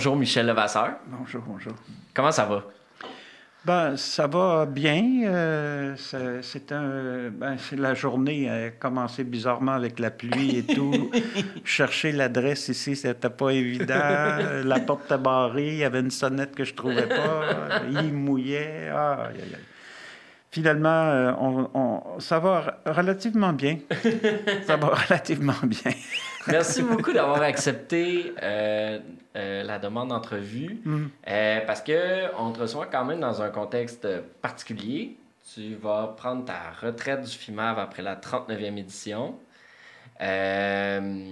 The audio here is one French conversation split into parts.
bonjour Michel Levasseur. Bonjour, bonjour. Comment ça va? Ben, ça va bien. Euh, c'est un, ben, la journée a commencé bizarrement avec la pluie et tout. Chercher l'adresse ici, c'était pas évident. La porte était barrée, il y avait une sonnette que je trouvais pas. Il mouillait. Ah, aïe, aïe finalement, euh, on, ça va relativement bien. ça va relativement bien. Merci beaucoup d'avoir accepté euh, euh, la demande d'entrevue mm. parce qu'on te reçoit quand même dans un contexte particulier. Tu vas prendre ta retraite du FIMAV après la 39e édition. je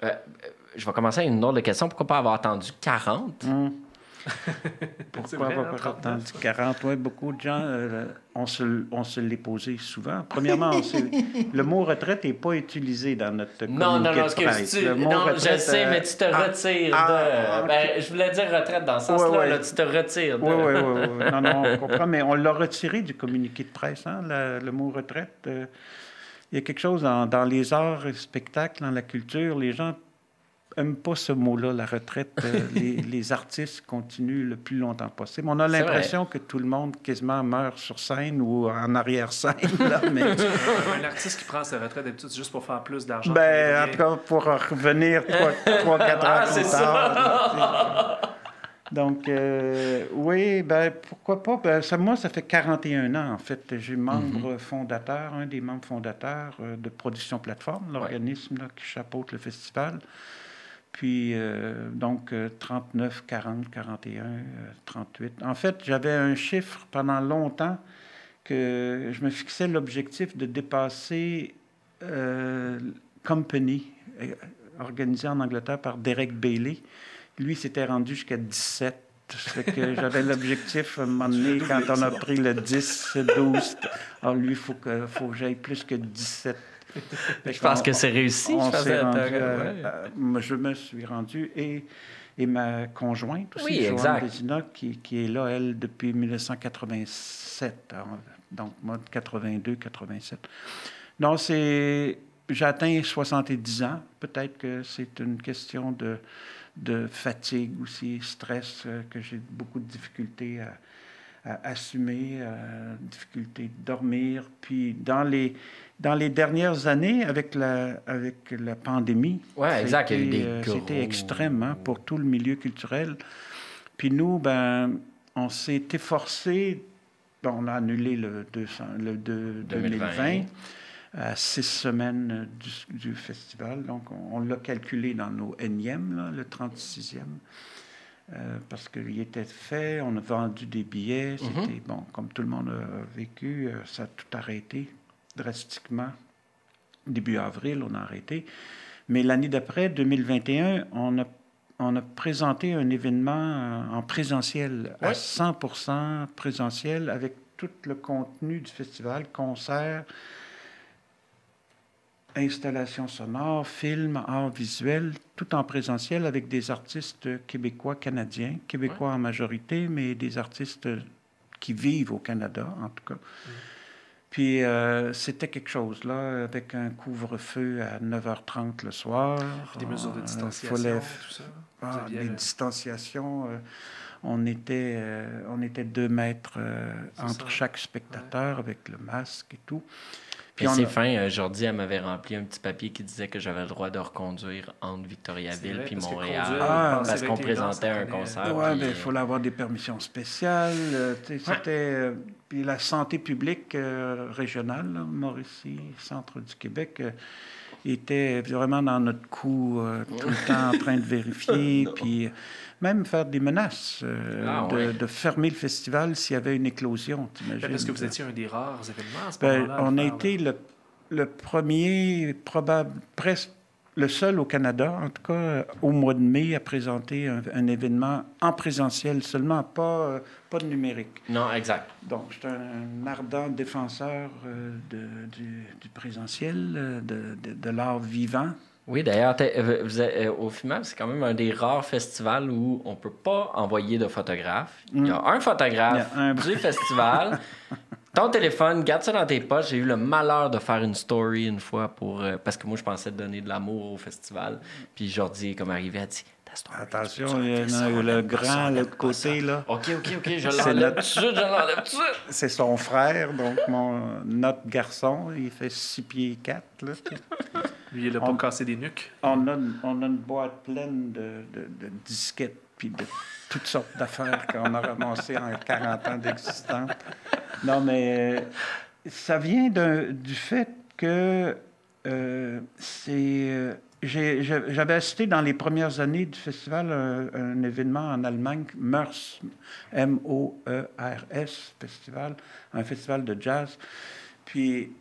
vais commencer avec une autre question. Pourquoi pas avoir attendu 40? Pourquoi avoir attendu 40? Oui, beaucoup de gens, euh, on se, on se l'est posé souvent. Premièrement, le mot retraite n'est pas utilisé dans notre Non, non, non, ce que tu... non je sais, mais tu te euh, retires ah, de... Ah, ben, je voulais dire retraite dans ce sens-là, tu te retires de... Oui, oui, oui. non, non, on comprend, mais on l'a retiré du communiqué de presse, hein, le, mot retraite. Euh, il y a quelque chose dans, dans les arts spectacles, dans la culture, les gens n'aime pas ce mot-là, la retraite. Euh, les, artistes continuent le plus longtemps possible. On a l'impression que tout le monde quasiment meurt sur scène ou en arrière-scène. Mais... Un artiste qui prend sa retraite d'habitude, c'est juste pour faire plus d'argent. Ben, en tout cas, pour revenir 3-4 ans plus tard. Donc, euh, oui, ben, pourquoi pas? Ben, ça, moi, ça fait 41 ans, en fait. J'ai membre mm-hmm. fondateur, un des membres fondateurs euh, de Production Plateforme, l'organisme qui chapeaute le festival. Puis, euh, donc, 39, 40, 41, 38. En fait, j'avais un chiffre pendant longtemps que je me fixais l'objectif de dépasser euh, Company, euh, organisé en Angleterre par Derek Bailey. Lui, s'était rendu jusqu'à 17. que j'avais l'objectif, à un moment donné, quand on a pris le 10, 12, alors lui, il faut que, faut que j'aille plus que 17 je pense que c'est réussi. je, je me suis rendu et, et ma conjointe aussi, oui, Joanne qui, qui, est là, elle, depuis 1987. donc, moi, 82, 87. Donc, c'est... J'atteins 70 ans. Peut-être que c'est une question de, de fatigue aussi, stress, euh, que j'ai beaucoup de difficultés à, à assumer, euh, difficulté de dormir. Puis dans les, dans les dernières années, avec la, avec la pandémie, ouais, euh, c'était extrême hein, pour tout le milieu culturel. Puis nous, ben, on s'est efforcé, on a annulé le, 200, le 2020 à six semaines du, festival. Donc, on, l'a calculé dans nos énièmes, le 36e. Euh, parce qu'il était fait, on a vendu des billets, mhm. c'était bon, comme tout le monde a vécu, euh, ça a tout arrêté drastiquement. Début avril, on a arrêté. Mais l'année d'après, 2021, on a, on a présenté un événement euh, en présentiel, à 100% présentiel, avec tout le contenu du festival, concerts, installations sonores, films, art visuel, tout en présentiel avec des artistes québécois, canadiens, québécois en majorité, mais des artistes qui vivent au Canada, en tout cas. Mm. Puis euh, c'était quelque chose, là, avec un couvre-feu à 9h30 le soir. Des mesures de euh, distanciation, tout ça. Ah, des distanciations. Euh, on, était, on était deux mètres entre chaque spectateur avec le masque et tout. Puis c'est fin, euh, Jordi, elle m'avait rempli un petit papier qui disait que j'avais le droit de reconduire entre Victoriaville puis Montréal ah, parce qu'on présentait un concert. Oui, mais il faut avoir des permissions spéciales. Euh, c'était euh, puis la santé publique régionale, Mauricie, centre du Québec, était vraiment dans notre coup tout le temps en train de vérifier. puis même faire des menaces euh, ah, de, fermer le festival s'il y avait une éclosion. Parce que vous étiez un des rares événements à ce ben, On a été le, le, premier, probable, presque le seul au Canada, en tout cas au mois de mai, à présenter un, événement en présentiel seulement, pas, euh, pas de numérique. Non, exact. Donc, je suis un ardent défenseur euh, de, du, du, présentiel, de, de, de l'art vivant. Oui, d'ailleurs, euh, euh, au FIMAP, c'est quand même un des rares festivals où on ne peut pas envoyer de photographe. Il y a mm. un photographe un... du festival. Ton téléphone, garde ça dans tes poches. J'ai eu le malheur de faire une story une fois pour. Euh, parce que moi, je pensais donner de l'amour au festival. Puis Jordi est comme arrivé, elle dit Attention, il y a le grand, l'autre côté, là. OK, OK, OK, je l'enlève tout de suite, je l'enlève tout de suite. C'est son frère, donc mon, notre garçon, il fait 6 pieds 4, là. Lui, il a pas cassé des nuques. On a, on a une boîte pleine de, de, de disquettes, puis de toutes sortes d'affaires qu'on a ramassées en 40 ans d'existence. Non, mais euh, ça vient du fait que euh, c'est... Euh, j'avais assisté dans les premières années du festival un, événement en Allemagne, MERS, M-O-E-R-S, festival, un festival de jazz. Puis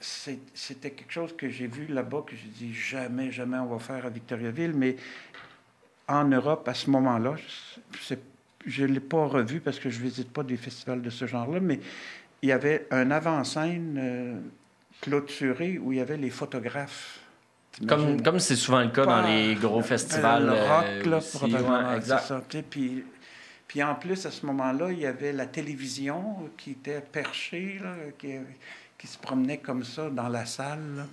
c'était quelque chose que j'ai vu là-bas, que j'ai dit jamais, jamais on va faire à Victoriaville. Mais en Europe, à ce moment-là, je ne l'ai pas revu parce que je ne visite pas des festivals de ce genre-là, mais il y avait un avant-scène euh, clôturé où il y avait les photographes comme, comme c'est souvent le cas dans les gros festivals. Le rock, euh, là, probablement. Puis, puis en plus, à ce moment-là, il y avait la télévision qui était perchée, là, qui, qui, se promenait comme ça dans la salle.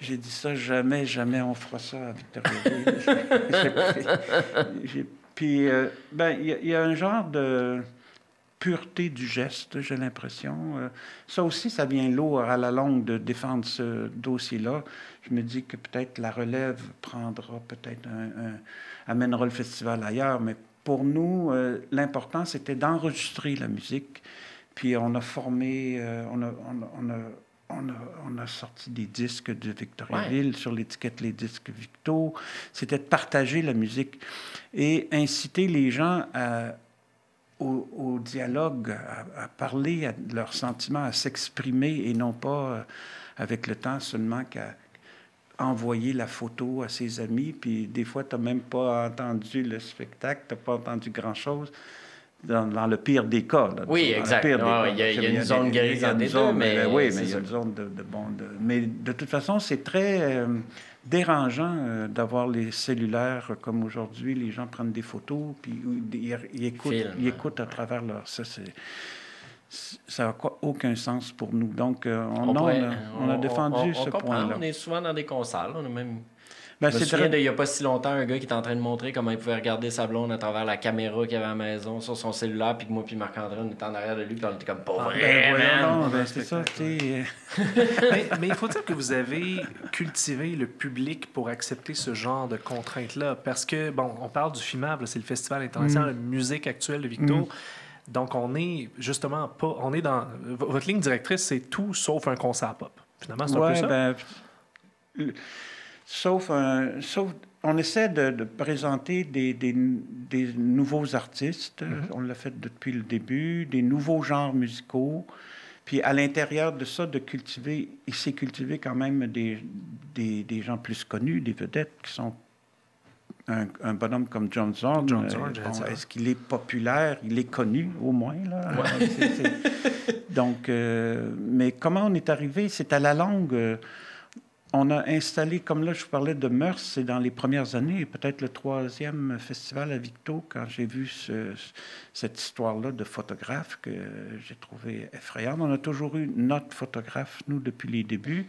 J'ai dit ça, jamais, jamais on fera ça à Victoriaville. puis, euh, ben, il y, a un genre de pureté du geste, j'ai l'impression. Euh, ça aussi, ça vient lourd à la longue de défendre ce dossier-là. Je me dis que peut-être la relève prendra peut-être un, amènera le festival ailleurs, mais pour nous, euh, l'important, c'était d'enregistrer la musique. Puis on a formé, euh, on, a, on, a, on, a, on, a, sorti des disques de Victoriaville sur l'étiquette Les Disques Victo. C'était de partager la musique et inciter les gens à, au, dialogue, à, parler de leurs sentiments, à s'exprimer et non pas euh, avec le temps seulement qu'à envoyer la photo à ses amis. Puis des fois, tu n'as même pas entendu le spectacle, tu n'as pas entendu grand-chose. Dans, le pire des cas. oui, exact. Il y, a une zone grise des deux, mais... Oui, mais il y a une zone de, bon... mais de toute façon, c'est très... Euh, dérangeant euh, d'avoir les cellulaires comme aujourd'hui. Les gens prennent des photos, puis ils, écoutent, à travers leur... Ça, ça n'a aucun sens pour nous. Donc, euh, on, on, a, défendu ce point-là. On est souvent dans des consoles. On a même ben, je me souviens il n'y a pas si longtemps, un gars qui était en train de montrer comment il pouvait regarder sa blonde à travers la caméra qu'il avait à la maison sur son cellulaire, puis que moi puis Marc-André, on était en arrière de lui, puis on était comme pas ah, vrai, ben, Non, ben, c'est ça, mais, mais, il faut dire que vous avez cultivé le public pour accepter ce genre de contraintes-là, parce que, bon, on parle du FIMAB, c'est le Festival international de mm. musique actuelle de Victo. Mm. Donc, on est justement pas. On est dans. Votre ligne directrice, c'est tout sauf un concert pop. Finalement, c'est un peu ça. Sauf, sauf on essaie de, présenter des, des, des, nouveaux artistes. Mm-hmm. On l'a fait depuis le début, des nouveaux genres musicaux. Puis à l'intérieur de ça, de cultiver, il s'est cultivé quand même des, des, gens plus connus, des vedettes qui sont un, bonhomme comme John Zorn. John euh, Est-ce qu'il est populaire? Il est connu, au moins. Là. Donc, euh, mais comment on est arrivé? C'est à la longue on a installé, comme là, je vous parlais de Meurs, c'est dans les premières années, peut-être le troisième festival à Victo, quand j'ai vu cette histoire-là de photographe que j'ai trouvé effrayante. On a toujours eu notre photographe, nous, depuis les débuts.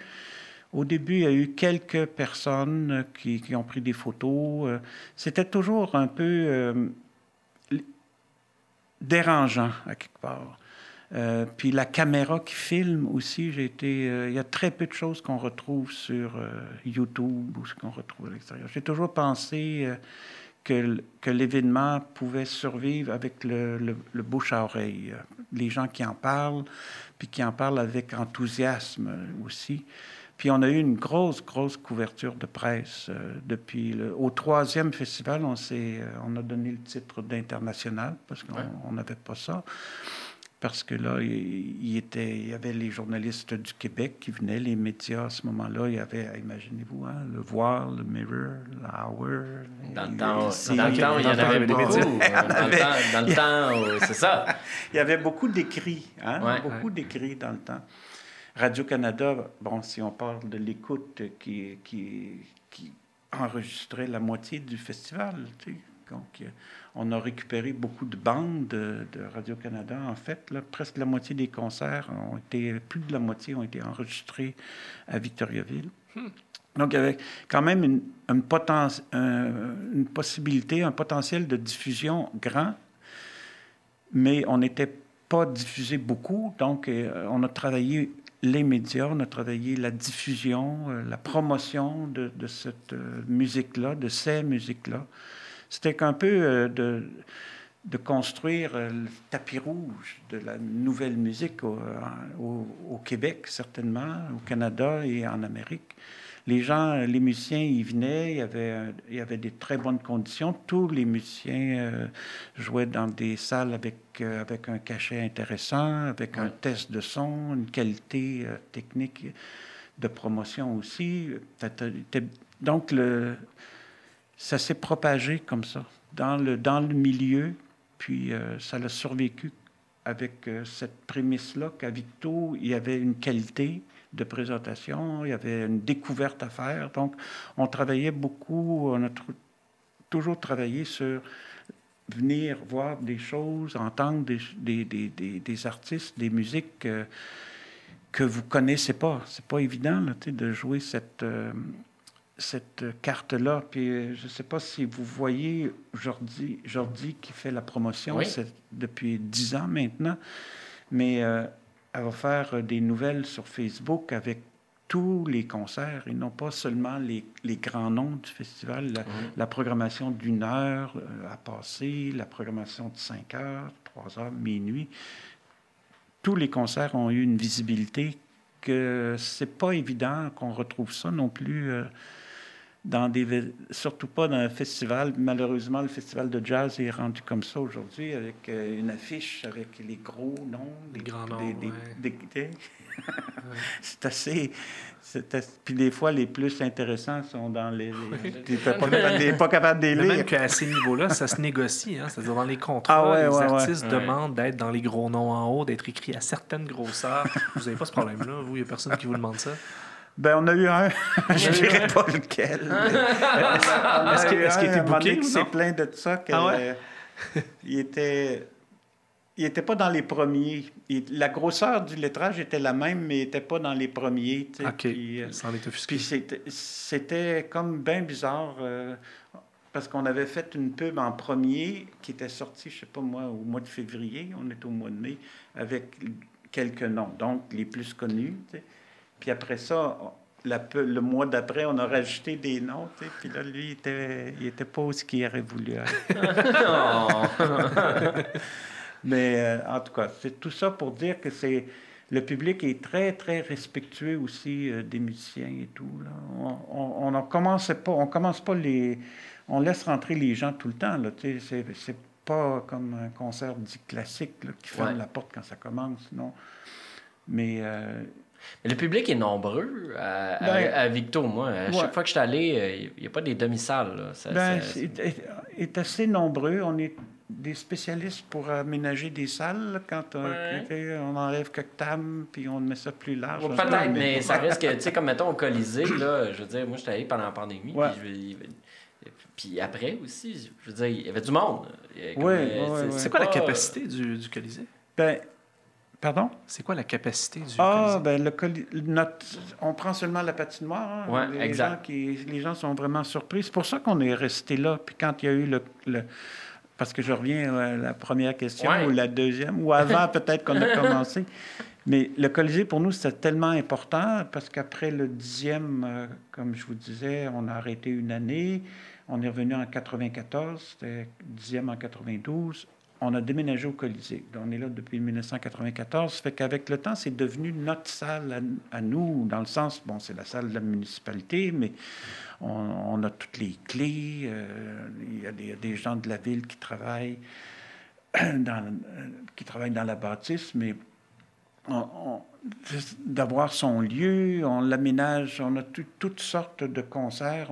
Au début, il y a eu quelques personnes qui, ont pris des photos. C'était toujours un peu euh, dérangeant, à quelque part. Euh, puis la caméra qui filme aussi, j'ai été. Euh, il y a très peu de choses qu'on retrouve sur euh, YouTube ou ce qu'on retrouve à l'extérieur. J'ai toujours pensé que, que l'événement pouvait survivre avec le, le, bouche à oreille. Les gens qui en parlent, puis qui en parlent avec enthousiasme aussi. Puis on a eu une grosse, grosse couverture de presse depuis le, au troisième festival. On, on a donné le titre d'international parce qu'on n'avait pas ça parce que là, il, était, il y avait les journalistes du Québec qui venaient, les médias à ce moment-là. Il y avait, imaginez-vous, hein, le Voir, le Mirror, l'Hour. Dans le temps, dans le temps il y en avait beaucoup. Dans le temps, c'est ça. Il y avait beaucoup d'écrits, hein, beaucoup d'écrits dans le temps. Radio-Canada, bon, si on parle de l'écoute qui, qui, qui enregistrait la moitié du festival, tu sais, donc, on a récupéré beaucoup de bandes de, Radio-Canada. En fait, là, presque la moitié des concerts ont été, plus de la moitié ont été enregistrés à Victoriaville. Hmm. Donc, il y avait quand même une, une, une, possibilité, un potentiel de diffusion grand, mais on n'était pas diffusé beaucoup. Donc, euh, on a travaillé les médias, on a travaillé la diffusion, euh, la promotion de, de cette euh, musique-là, de ces musiques-là. C'était un peu de, de, construire le tapis rouge de la nouvelle musique au, au, au Québec, certainement, au Canada et en Amérique les gens, les musiciens, ils venaient, il y avait, il y avait des très bonnes conditions. Tous les musiciens euh, jouaient dans des salles avec, euh, avec un cachet intéressant, avec un test de son, une qualité euh, technique de promotion aussi. Donc, le, ça s'est propagé comme ça, dans le, dans le milieu, puis ça l'a survécu avec cette prémisse-là qu'à Victo, il y avait une qualité de présentation, il y avait une découverte à faire. Donc, on travaillait beaucoup, on a toujours travaillé sur venir voir des choses, entendre des, des, des, des artistes, des musiques que, que vous connaissez pas. C'est pas évident là, de jouer cette, euh, cette carte-là. Puis euh, je ne sais pas si vous voyez Jordi, Jordi qui fait la promotion depuis dix ans maintenant, mais euh, elle va faire euh, des nouvelles sur Facebook avec tous les concerts et non pas seulement les, les grands noms du festival, la, programmation d'une heure à passer, la programmation de 5 heures, 3 heures, minuit. Tous les concerts ont eu une visibilité que c'est pas évident qu'on retrouve ça non plus. Euh, dans des, surtout pas dans un festival. Malheureusement, le festival de jazz est rendu comme ça aujourd'hui, avec euh, une affiche avec les gros noms, les grands noms. c'est assez. Puis des fois, les plus intéressants sont dans les. Tu n'es pas, capable de les lire. Même qu'à ces niveaux-là, ça se négocie. Hein? C'est-à-dire, dans les contrats, ah les artistes demandent d'être dans les gros noms en haut, d'être écrits à certaines grosseurs. vous n'avez pas ce problème-là, vous, il n'y a personne qui vous demande ça. Ben, on a eu un, je ne dirais pas lequel. Est-ce qu'il était booké C'est plein de ça. ah ouais? il était... Il n'était pas dans les premiers. la grosseur du lettrage était la même, mais il n'était pas dans les premiers. OK. Puis, euh, Ça en est Puis c'était comme bien bizarre, euh, parce qu'on avait fait une pub en premier qui était sortie, je ne sais pas moi, au mois de février, on est au mois de mai, avec quelques noms, donc les plus connus. Puis après ça, le mois d'après, on a rajouté des noms. Puis là, lui, il était, il était pas ce qu'il aurait voulu Mais euh, en tout cas, c'est tout ça pour dire que c'est le public est très, très respectueux aussi euh, des musiciens et tout. On ne commence pas, on commence pas les... On laisse rentrer les gens tout le temps. C'est, pas comme un concert dit classique qui ferme la porte quand ça commence, non. Mais... Euh, mais le public est nombreux à, ben, Victo, moi. À chaque fois que je suis allé, il n'y a pas des demi-salles. Ben, est, assez nombreux. On est des spécialistes pour aménager des salles quand on, enlève quelques tables puis on met ça plus large. Peut-être, mais, ça risque, tu sais, comme mettons au Colisée, là, je veux dire, moi, je suis allé pendant la pandémie, puis, après aussi, je veux dire, il y avait du monde. c'est quoi la capacité du, du Colisée? Ben, Pardon? C'est quoi la capacité du Ah, ben le notre, on prend seulement la patinoire. Hein? les, exact. Gens qui, les gens sont vraiment surpris. C'est pour ça qu'on est resté là. Puis quand il y a eu le, parce que je reviens à la première question ou la deuxième, ou avant peut-être qu'on a commencé. Mais le Colisée, pour nous, c'était tellement important parce qu'après le dixième, euh, comme je vous disais, on a arrêté une année. On est revenu en 94, c'était dixième en 92 on a déménagé au Colisée. On est là depuis 1994. Ça fait qu'avec le temps, c'est devenu notre salle à, nous, dans le sens, bon, c'est la salle de la municipalité, mais on, a toutes les clés. Euh, il, y a des, gens de la ville qui travaillent dans, qui travaillent dans la bâtisse, mais d'avoir son lieu, on l'aménage, on a toutes sortes de concerts,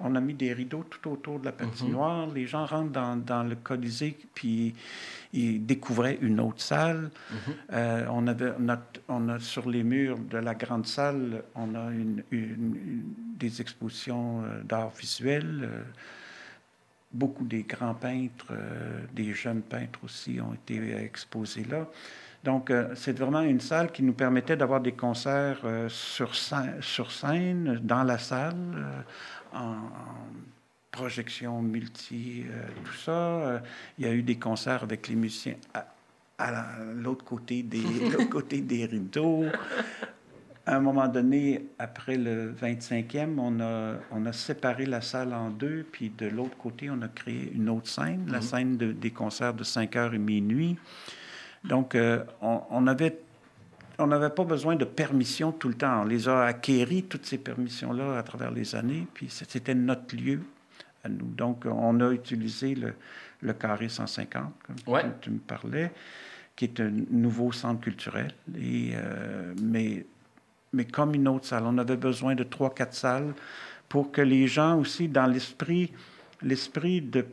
on, a mis des rideaux tout autour de la patinoire, mhm. les gens rentrent dans, le Colisée, puis ils découvraient une autre salle. Mhm. Euh, on, avait, on, a, sur les murs de la grande salle, on a une, des expositions euh, d'art visuel. Euh, beaucoup des grands peintres, des jeunes peintres aussi ont été exposés là. Donc, c'est vraiment une salle qui nous permettait d'avoir des concerts sur, scène, sur, scène, dans la salle, en projection multi, euh, tout ça. Euh, il y a eu des concerts avec les musiciens à, l'autre côté, des, côté des rideaux. À un moment donné, après le 25e, on a, on a séparé la salle en deux, puis de l'autre côté, on a créé une autre scène, la mhm. scène des concerts de 5 heures et minuit. Donc, euh, on, on avait on n'avait pas besoin de permission tout le temps. On les a acquéris, toutes ces permissions-là, à travers les années, puis c'était notre lieu donc, on a utilisé le, le carré 150, comme tu, me parlais, qui est un nouveau centre culturel. Et, euh, mais, mais comme une autre salle, on avait besoin de trois, quatre salles pour que les gens aussi, dans l'esprit, l'esprit de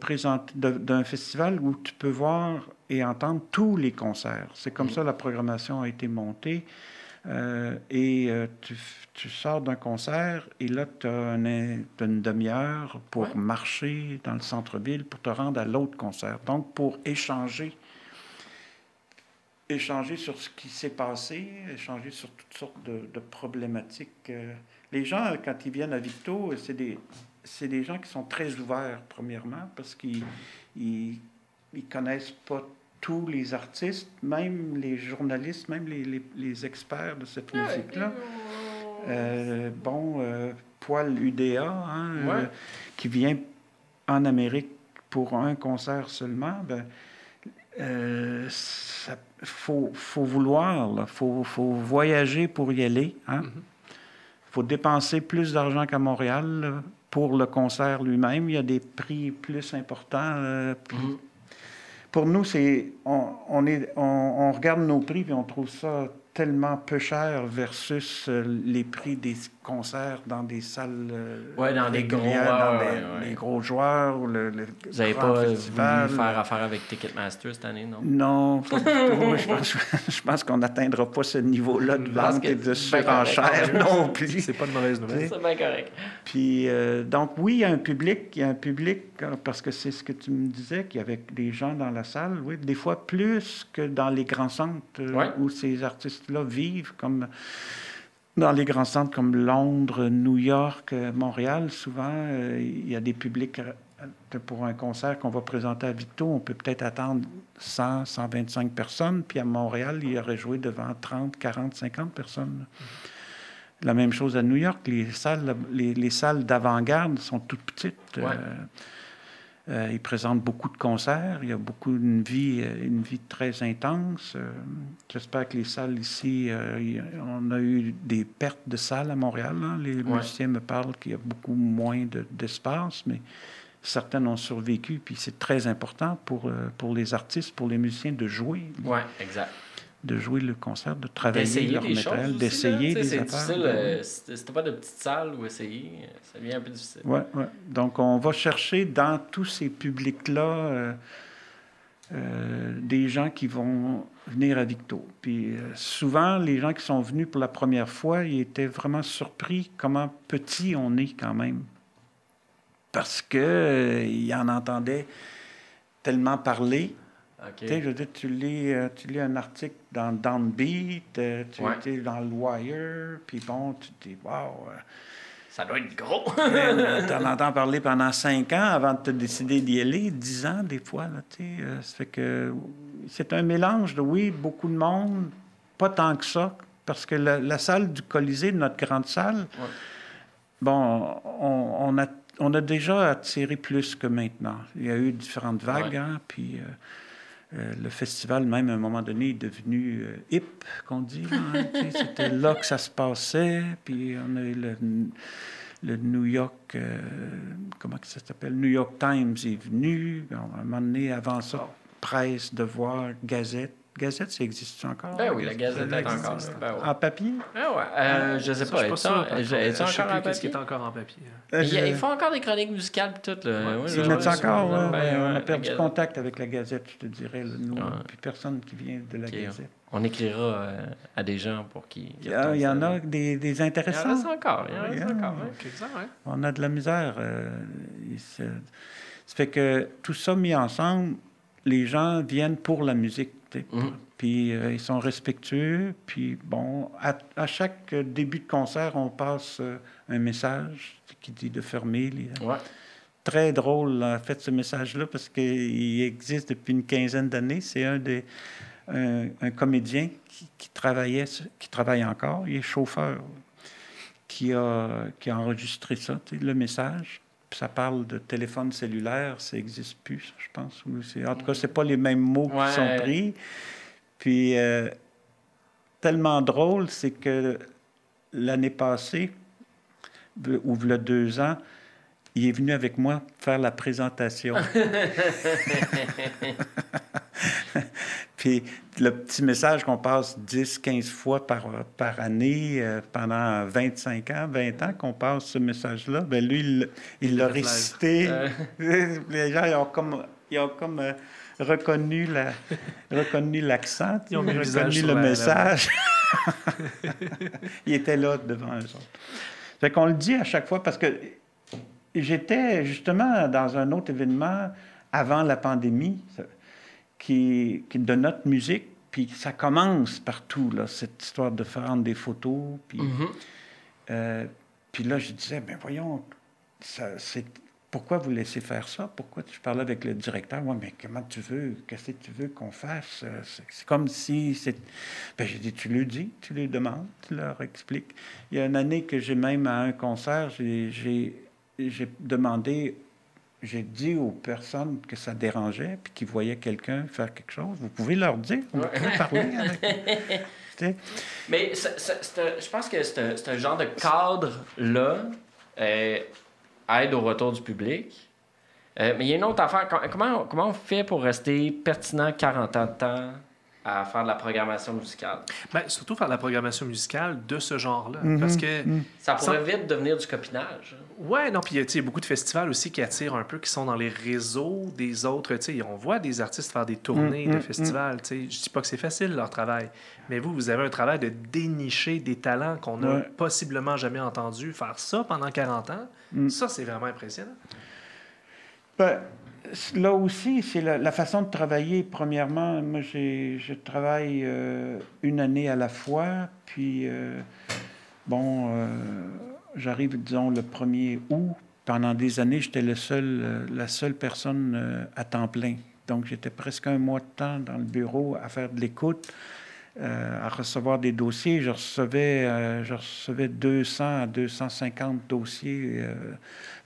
d'un festival où tu peux voir et entendre tous les concerts. C'est comme ça la programmation a été montée. Euh, et euh, tu, tu, sors d'un concert et là, tu as, une demi-heure pour marcher dans le centre-ville pour te rendre à l'autre concert. Donc, pour échanger, échanger sur ce qui s'est passé, échanger sur toutes sortes de, problématiques. Euh, les gens, quand ils viennent à Victo, c'est des, c'est des gens qui sont très ouverts, premièrement, parce qu'ils ils, ils connaissent pas tous les artistes, même les journalistes, même les, les, experts de cette musique-là. Euh, bon, euh, Poil UDA, hein, euh, qui vient en Amérique pour un concert seulement, ben, il faut, faut, vouloir, il faut, faut, voyager pour y aller. Il hein. mm-hmm. faut dépenser plus d'argent qu'à Montréal pour le concert lui-même. Il y a des prix plus importants, mm-hmm pour nous, c'est on, est, on, regarde nos prix et on trouve ça tellement peu cher versus euh, les prix des concerts dans des salles. Euh, ouais, dans les gros, dans les, gros joueurs. Ou le, Vous n'avez pas voulu faire affaire avec Ticketmaster cette année, non? Non, pas du tout. je pense, je pense qu'on n'atteindra pas ce niveau-là de vente et de surenchère non plus. C'est pas de mauvaise nouvelle. C'est bien correct. Puis, euh, donc, oui, il y a un public, il y a un public, parce que c'est ce que tu me disais, qu'il y avait des gens dans la salle, oui, des fois plus que dans les grands centres où ces artistes-là vivent, comme dans les grands centres comme Londres, New York, euh, Montréal, souvent, euh, il y a des publics euh, pour un concert qu'on va présenter à Victo, on peut peut-être attendre 100, 125 personnes, puis à Montréal, il y aurait joué devant 30, 40, 50 personnes. La même chose à New York, les salles, les, salles d'avant-garde sont toutes petites. Euh, il présente beaucoup de concerts. Il y a beaucoup une vie, euh, une vie très intense. Euh, j'espère que les salles ici, on a eu des pertes de salles à Montréal. Hein. Les musiciens me parlent qu'il y a beaucoup moins d'espace, mais certaines ont survécu. Puis c'est très important pour, pour les artistes, pour les musiciens de jouer. Oui, exact de jouer le concert, de travailler leur matériel, d'essayer des affaires. Euh, c'était pas de petite salle ou essayer, ça devient un peu difficile. Oui, ouais. Donc, on va chercher dans tous ces publics-là euh, euh, des gens qui vont venir à Victo. Puis souvent, les gens qui sont venus pour la première fois, ils étaient vraiment surpris comment petit on est quand même. Parce qu'ils en entendaient tellement parler je veux dire, tu lis, euh, tu lis un article dans Downbeat, euh, tu es dans le Wire, puis bon, tu te dis, wow. Euh, ça doit être gros. tu en entends parler pendant cinq ans avant de te décider d'y aller, dix ans des fois. Là, ça fait que c'est un mélange de, oui, beaucoup de monde, pas tant que ça, parce que la, salle du Colisée, notre grande salle, bon, on, a, on a déjà attiré plus que maintenant. Il y a eu différentes vagues, hein, puis... Euh, le festival, même à un moment donné, est devenu euh, hip, qu'on dit. Hein, c'était là que ça se passait. Puis on a eu le, New York, euh, comment ça s'appelle? New York Times est venu. à un moment donné, avant ça, presse, devoir, gazette. Gazette, ça existe encore? Ben oui, la Gazette est encore. Ben en papier? Ah ouais. Euh, je sais pas. Je sais pas Est-ce encore en papier? qui est encore en papier. Ils font encore des chroniques musicales et tout. Là. Ouais, Ils mettent encore. on a perdu contact avec la Gazette, je te dirais. nous, puis personne qui vient de la Gazette. On écrira euh, à des gens pour qui. Il y, en a des, des intéressants. Il y en a encore. Il y en a encore. On a de la misère. Euh, Ça fait que tout ça mis ensemble, les gens viennent pour la musique. Mhm. Puis euh, ils sont respectueux. Puis bon, à, chaque début de concert, on passe euh, un message qui dit de fermer. Les... Très drôle, en fait, ce message-là, parce qu'il existe depuis une quinzaine d'années. C'est un des un, comédien qui, travaillait, qui travaille encore, il est chauffeur, qui a, qui a enregistré ça, le message ça parle de téléphone cellulaire, ça n'existe plus, je pense. En tout cas, ce pas les mêmes mots qui sont pris. Puis, euh, tellement drôle, c'est que l'année passée, ou a deux ans, il est venu avec moi faire la présentation. Puis le petit message qu'on passe 10, 15 fois par, par année euh, pendant 25 ans, 20 ans qu'on passe ce message-là, ben lui, il l'a récité. Les gens ils ont comme, ils ont comme euh, reconnu, la, reconnu l'accent, ils ont reconnu le message. il était là devant eux autres. Fait qu'on le dit à chaque fois parce que j'étais justement dans un autre événement avant la pandémie qui, qui de notre musique, puis ça commence partout, là, cette histoire de faire des photos. Puis, mm-hmm. euh, puis là, je disais, ben voyons, c'est, pourquoi vous laissez faire ça? Pourquoi je parlais avec le directeur? Ouais, mais comment tu veux? Qu'est-ce que tu veux qu'on fasse? C'est, comme si c'est. Ben, j'ai dit, tu le dis, tu lui demandes, tu leur expliques. Il y a une année que j'ai même à un concert, j'ai, j'ai demandé j'ai dit aux personnes que ça dérangeait, puis qui voyaient quelqu'un faire quelque chose, vous pouvez leur dire, on peut parler avec Mais je pense que c'est un genre de cadre-là euh, aide au retour du public. Euh, mais il y a une autre affaire. Comment, comment on fait pour rester pertinent 40 ans de temps? À faire de la programmation musicale. Bien, surtout faire de la programmation musicale de ce genre-là. Mhm. Parce que. Mhm. Ça pourrait vite devenir du copinage. Ouais, non, puis il y a beaucoup de festivals aussi qui attirent un peu, qui sont dans les réseaux des autres. Tu sais, on voit des artistes faire des tournées mhm. de festivals. Tu sais, je dis pas que c'est facile leur travail, mais vous, vous avez un travail de dénicher des talents qu'on n'a possiblement jamais entendus. Faire ça pendant 40 ans, ça, c'est vraiment impressionnant. Ben, là aussi, c'est la, façon de travailler. Premièrement, moi, je travaille euh, une année à la fois, puis, euh, bon, euh, j'arrive, disons, le 1er août. Pendant des années, j'étais le seul, la seule personne à temps plein. Donc, j'étais presque un mois de temps dans le bureau à faire de l'écoute, à recevoir des dossiers. Je recevais, je recevais 200 à 250 dossiers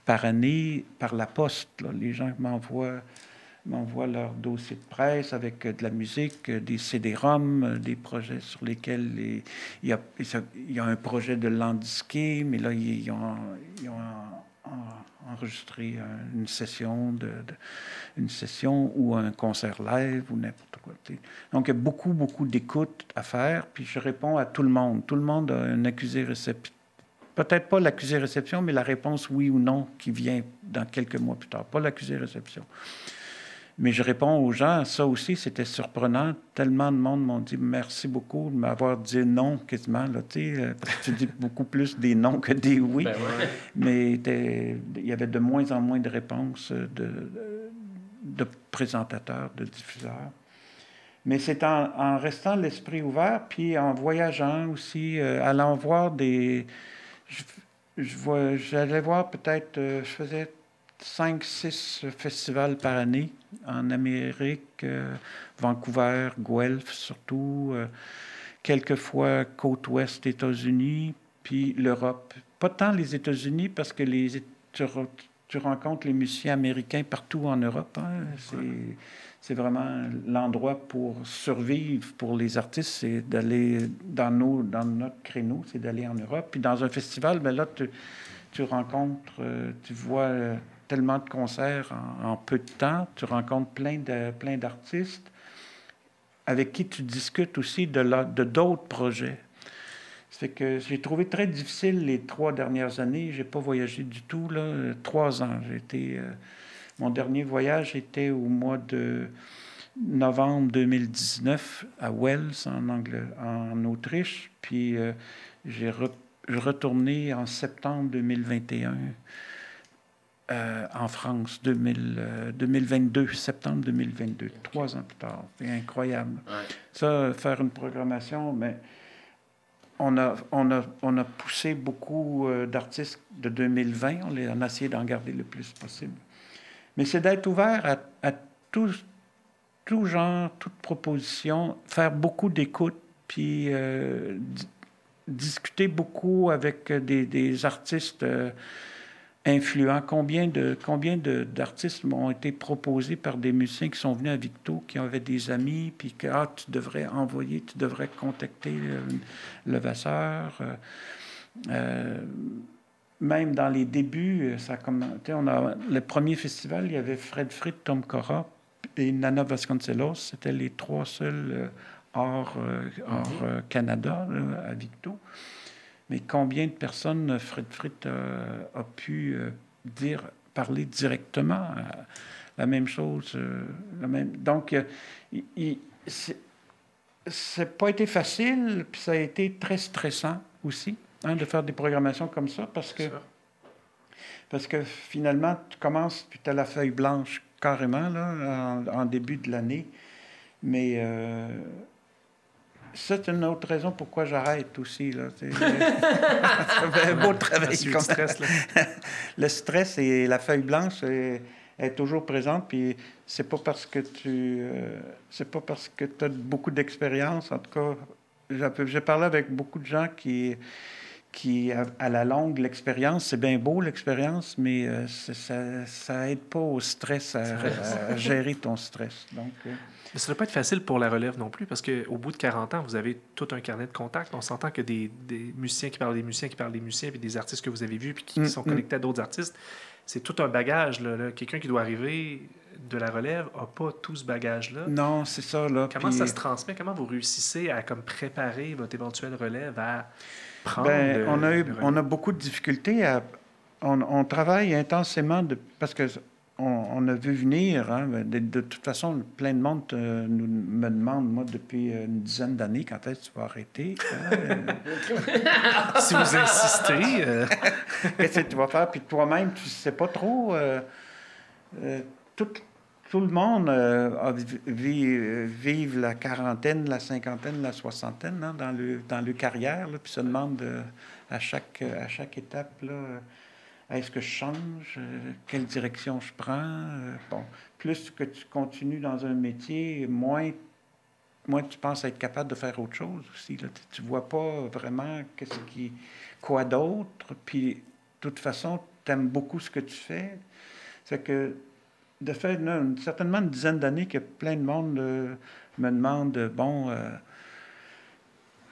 par année par la poste. Les gens m'envoient m'envoient leur dossier de presse avec euh, de la musique, euh, des CD-ROM, euh, des projets sur lesquels il, y a, il y a un projet de landscape, mais là, ils ont, enregistré une session, de, une session ou un concert live ou n'importe quoi. Donc, il y a beaucoup, beaucoup d'écoute à faire, puis je réponds à tout le monde. Tout le monde a un accusé réceptif Peut-être pas l'accusé-réception, mais la réponse oui ou non qui vient dans quelques mois plus tard. Pas l'accusé-réception. Mais je réponds aux gens, ça aussi, c'était surprenant. Tellement de monde m'ont dit merci beaucoup de m'avoir dit non quasiment. Là, parce que tu dis beaucoup plus des non que des oui. Ben mais il y avait de moins en moins de réponses de, de présentateurs, de diffuseurs. Mais c'est en, restant l'esprit ouvert, puis en voyageant aussi, euh, allant voir des, j'allais voir peut-être, euh, je faisais 5-6 festivals par année en Amérique, euh, Vancouver, Guelph surtout, euh, quelquefois côte ouest États-Unis, puis l'Europe. Pas tant les États-Unis parce que les, tu, rencontres les musiciens américains partout en Europe. Hein, c'est, c'est vraiment l'endroit pour survivre pour les artistes, c'est d'aller dans, nos, dans notre créneau, c'est d'aller en Europe. Puis dans un festival, ben là, tu, tu rencontres, euh, tu vois euh, tellement de concerts en, peu de temps, tu rencontres plein de plein d'artistes avec qui tu discutes aussi de, de d'autres projets. C'est que j'ai trouvé très difficile les trois dernières années. J'ai pas voyagé du tout là, trois ans. J'ai été euh, mon dernier voyage était au mois de novembre 2019 à Wells, en, en Autriche. Puis euh, j'ai retourné en septembre 2021. en France 2000, 2022, septembre 2022, trois ans plus tard. C'est incroyable. Ça, faire une programmation, mais on a, on a, on a poussé beaucoup d'artistes de 2020. On, les, a essayé d'en garder le plus possible. Mais c'est d'être ouvert à, tout, tout genre, toute proposition, faire beaucoup d'écoute, puis discuter beaucoup avec des, des artistes euh, influents. Combien de combien d'artistes m'ont été proposés par des musiciens qui sont venus à Victo, qui avaient des amis, puis que ah, tu devrais envoyer, tu devrais contacter le, le Vasseur. Euh, euh, même dans les débuts, ça a on a le premier festival, il y avait Fred Frit, Tom Cora et Nana Vasconcelos. C'était les trois seuls hors, euh, mhm. euh, Canada, à Victo. Mais combien de personnes Fred Frit a, pu euh, dire, parler directement la même chose? la même... Donc, il, c'est pas été facile, puis ça a été très stressant aussi hein, de faire des programmations comme ça parce que, parce que finalement, tu commences, puis tu as la feuille blanche carrément là, en, début de l'année. Mais c'est une autre raison pourquoi j'arrête aussi. Là. Un beau travail. Le stress, le stress et la feuille blanche est, toujours présente. Puis c'est pas parce que tu euh, c'est pas parce que tu as beaucoup d'expérience. En tout cas, j'ai parlé avec beaucoup de gens qui qui, à la longue, l'expérience, c'est bien beau l'expérience, mais euh, ça, ça aide pas au stress, à, gérer ton stress. Donc, euh, mais ça ne doit pas être facile pour la relève non plus, parce qu'au bout de 40 ans, vous avez tout un carnet de contacts. On s'entend que des, des, musiciens qui parlent des musiciens qui parlent des musiciens, puis des artistes que vous avez vus, puis qui, mm, sont mm. connectés à d'autres artistes. C'est tout un bagage. Là, Quelqu'un qui doit arriver de la relève n'a pas tout ce bagage-là. Non, c'est ça. Là, Comment ça se transmet? Comment vous réussissez à comme, préparer votre éventuelle relève à prendre... Ben, on, a eu, on a beaucoup de difficultés à... On, on travaille intensément de... parce que on, a vu venir, hein, de, toute façon, plein de monde euh, nous, me demande, moi, depuis une dizaine d'années, quand est-ce que tu vas arrêter? Hein? si vous insistez. Euh. Qu'est-ce que tu vas faire? Puis toi-même, tu ne sais pas trop. Euh, tout, tout, le monde vit, la quarantaine, la cinquantaine, la soixantaine hein, dans, le, dans le carrière, puis se demande à, chaque, à chaque étape. Là, est-ce que je change? Euh, quelle direction je prends? Euh, bon, plus que tu continues dans un métier, moins, moins tu penses être capable de faire autre chose aussi. Tu ne vois pas vraiment qu'est-ce qui, quoi d'autre. Puis, de toute façon, tu aimes beaucoup ce que tu fais. C'est que, de fait, certainement une dizaine d'années que plein de monde euh, me demande, bon,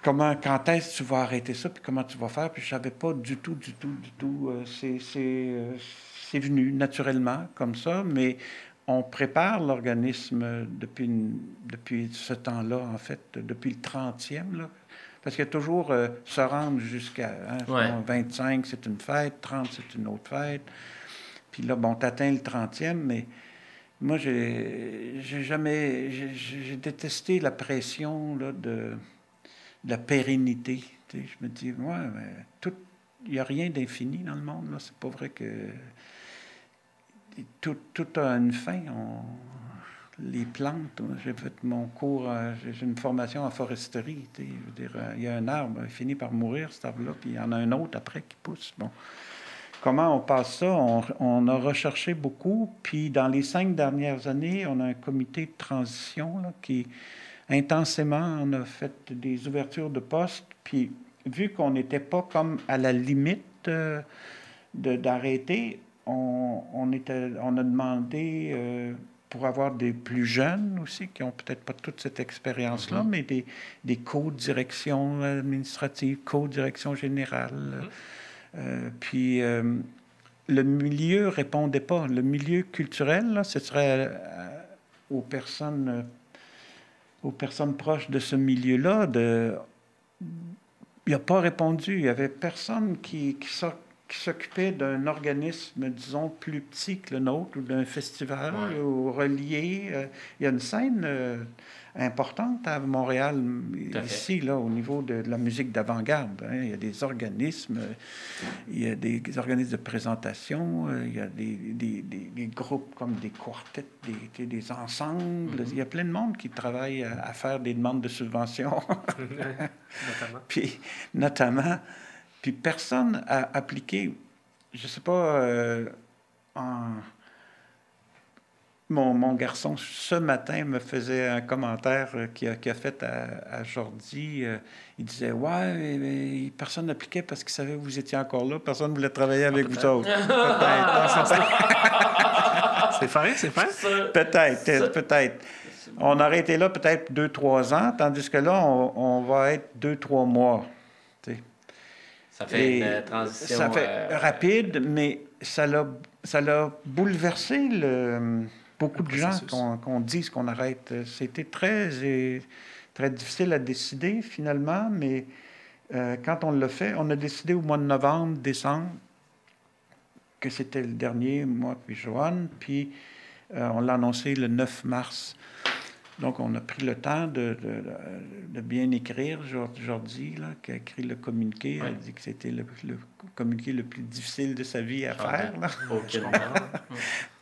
comment, quand est-ce que tu vas arrêter ça, puis comment tu vas faire, puis je savais pas du tout, du tout, du tout. Euh, euh, c'est venu naturellement comme ça, mais on prépare l'organisme depuis, depuis ce temps-là, en fait, depuis le 30e, là. Parce qu'il y a toujours euh, se rendre jusqu'à 25, hein, c'est une fête, 30, c'est une autre fête. Puis là, bon, tu atteins le 30e, mais moi, j'ai jamais. J'ai détesté la pression là, de la pérennité. je me dis, moi, tout, il n'y a rien d'infini dans le monde. C'est pas vrai que tout, tout a une fin. les plantes, j'ai fait mon cours, euh, j'ai une formation en foresterie. Je veux dire, euh, il y a un arbre, il finit par mourir, cet arbre-là, puis il y en a un autre après qui pousse. Bon. Comment on passe ça? On, on, a recherché beaucoup, puis dans les cinq dernières années, on a un comité de transition là, qui intensément. On a fait des ouvertures de postes. Puis, vu qu'on n'était pas comme à la limite euh, d'arrêter, on, on, était, on a demandé euh, pour avoir des plus jeunes aussi, qui n'ont peut-être pas toute cette expérience-là, mm-hmm. mais des, des co-directions administratives, co-direction générale. Mm-hmm. Euh, puis le milieu répondait pas. Le milieu culturel, là, ce serait aux personnes aux personnes proches de ce milieu-là, de... il n'a pas répondu. Il n'y avait personne qui, qui, qui s'occupait d'un organisme, disons, plus petit que le nôtre, ou d'un festival, ou relié. Euh, il y a une scène euh, importante à Montréal, ici, là, au niveau de, la musique d'avant-garde. Hein. Il y a des organismes, il y a des, organismes de présentation, euh, il y a des, des, des, groupes comme des quartets, des, des ensembles. Mm-hmm. Il y a plein de monde qui travaille à, faire des demandes de subventions. notamment. Puis, notamment. Puis personne a appliqué, je ne sais pas, euh, en mon, mon, garçon, ce matin, me faisait un commentaire euh, qu'il a, a, fait à, à Jordi. Euh, il disait Ouais, mais, personne n'appliquait parce qu'il savait que vous étiez encore là. Personne ne voulait travailler avec vous autres. Peut-être. c'est vrai, c'est vrai. Peut-être, peut-être. On aurait été là peut-être deux, trois ans, tandis que là, on, va être deux, trois mois. Ça fait une transition. Ça fait rapide, mais ça l'a, ça l'a bouleversé le beaucoup de gens qu'on dise qu'on arrête. C'était très, très difficile à décider finalement, mais euh, quand on l'a fait, on a décidé au mois de novembre, décembre, que c'était le dernier, moi puis Joanne, puis euh, on l'a annoncé le 9 mars. Donc, on a pris le temps de, de, bien écrire. Jordi, là, qui a écrit le communiqué, a dit que c'était le, communiqué le plus difficile de sa vie à ah, faire. Là.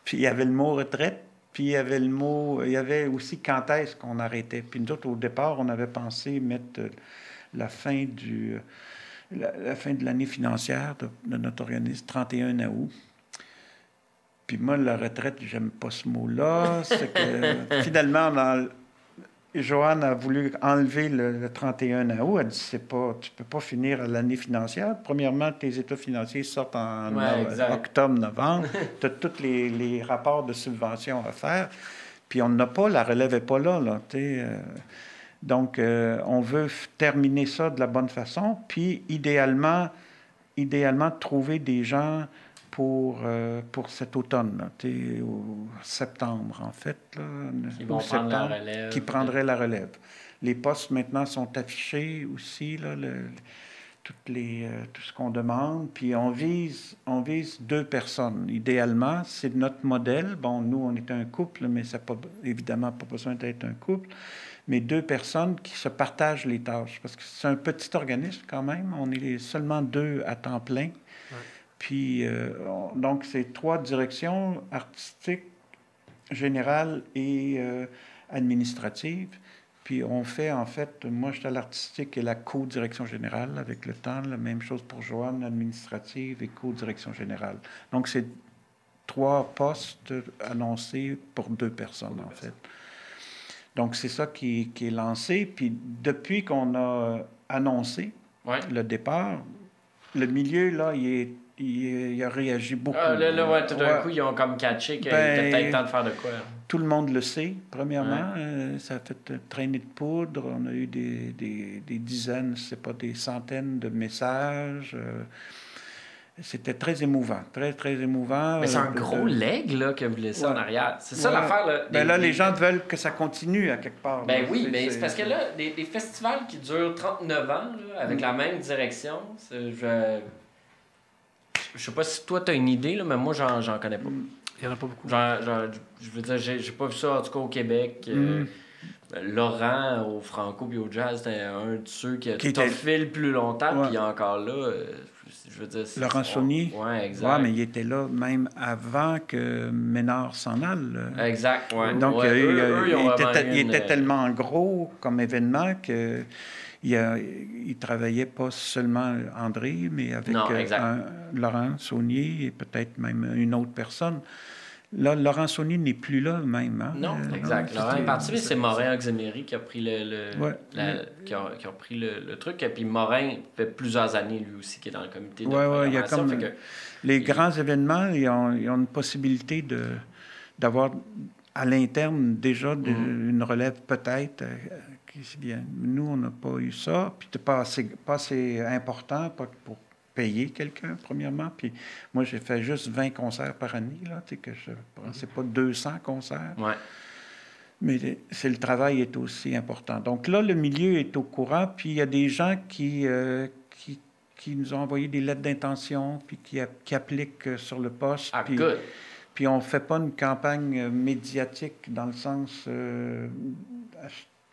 Puis il y avait le mot retraite, puis il y avait le mot, il y avait aussi quand est-ce qu'on arrêtait. Puis nous autres, au départ, on avait pensé mettre euh, la fin du euh, la, fin de l'année financière de, notre organisme, 31 août. Puis moi, la retraite, j'aime pas ce mot-là. C'est que finalement, dans, Joanne a voulu enlever le, 31 août. Elle dit c'est pas, tu peux pas finir l'année financière. Premièrement, tes états financiers sortent en octobre, novembre. tu as tous les, rapports de subvention à faire. Puis on n'a pas, la relève n'est pas là. là euh. donc, euh, on veut terminer ça de la bonne façon. Puis, idéalement, idéalement trouver des gens pour, euh, pour cet automne, là, au septembre en fait. Là, qui vont prendre la relève. Qui prendraient la relève. Les postes maintenant sont affichés aussi, là, le, toutes les, euh, tout ce qu'on demande. Puis on vise, on vise deux personnes. Idéalement, c'est notre modèle. Bon, nous, on est un couple, mais ça n'a pas, évidemment pas besoin d'être un couple. Mais deux personnes qui se partagent les tâches. Parce que c'est un petit organisme quand même. On est seulement deux à temps plein. Puis, euh, donc, c'est trois directions artistiques, générales et euh, administratives. Puis, on fait, en fait, moi, je suis à l'artistique et la co-direction générale avec le temps. La même chose pour Joanne, administrative et co-direction générale. Donc, c'est trois postes annoncés pour deux personnes, en fait. Donc, c'est ça qui, qui, est lancé. Puis, depuis qu'on a annoncé le départ, le milieu, là, il est il, a réagi beaucoup. Ah, là, là, ouais, tout d'un coup, ils ont comme catché qu'il ben, était peut-être temps de faire de quoi. Tout le monde le sait, premièrement. Euh, ça a fait traîner de poudre. On a eu des, des, des dizaines, c'est pas des centaines de messages. Euh, c'était très émouvant, très, très émouvant. Mais c'est un gros leg là, que vous laissez en arrière. C'est ça l'affaire. Là, ben là, les gens veulent que ça continue à quelque part. Ben oui, mais c'est parce que là, des, des, festivals qui durent 39 ans, avec mm. la même direction, je, je sais pas si toi, tu as une idée, là, mais moi, j'en connais pas. Il n'y en a pas beaucoup. Genre, je veux dire, j'ai pas vu ça, en tout cas, au Québec. Euh, mm. Laurent, au Franco et au Jazz, c'était un de ceux qui a qui fait le plus longtemps, puis encore là. Euh, je veux dire, Laurent Saunier. Oui, exact. mais il était là même avant que Ménard s'en aille. Exact, oui. Donc, il, était, tellement gros comme événement que il, a, il travaillait pas seulement André, mais avec euh, Laurent Saunier et peut-être même une autre personne. Là, Laurent Saunier n'est plus là même. Hein? Non, euh, exact. Laurent est parti, c'est Morin Oxemery qui a pris le, qui, a, qui a pris le, truc. Et puis Morin fait plusieurs années lui aussi qui est dans le comité Oui, oui, il y a comme les grands événements, ils ont, ils ont une possibilité de d'avoir à l'interne déjà mm-hmm. une relève peut-être euh, bien. Nous, on n'a pas eu ça. Puis, c'est pas assez, pas assez important pour payer quelqu'un, premièrement. Puis, moi, j'ai fait juste 20 concerts par année, là. Tu sais, que je c'est pas 200 concerts. Ouais. Mais c'est le travail est aussi important. Donc là, le milieu est au courant, puis il y a des gens qui, euh, qui qui nous ont envoyé des lettres d'intention, puis qui, qui appliquent sur le poste. Ah, puis, good. puis on ne fait pas une campagne médiatique dans le sens euh,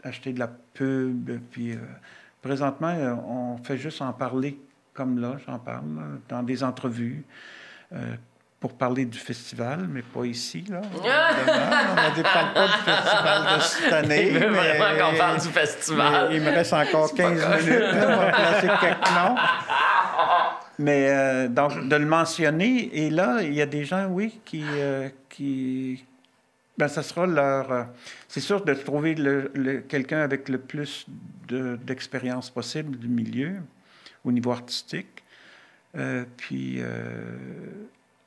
acheter de la pub. Puis euh, présentement, euh, on fait juste en parler comme là, j'en parle, là, dans des entrevues. euh, pour parler du festival, mais pas ici. Là, on ne parle pas du festival de cette année. Il veut mais- vraiment qu'on parle du festival. mais il me reste encore 15 pas minutes là, pour placer quelques noms. Mais euh, donc, de le mentionner, et là, il y a des gens, oui, qui. euh, qui ben, ça sera leur. euh, c'est sûr de trouver quelqu'un avec le plus de- d'expérience possible du milieu au niveau artistique. Euh, puis euh,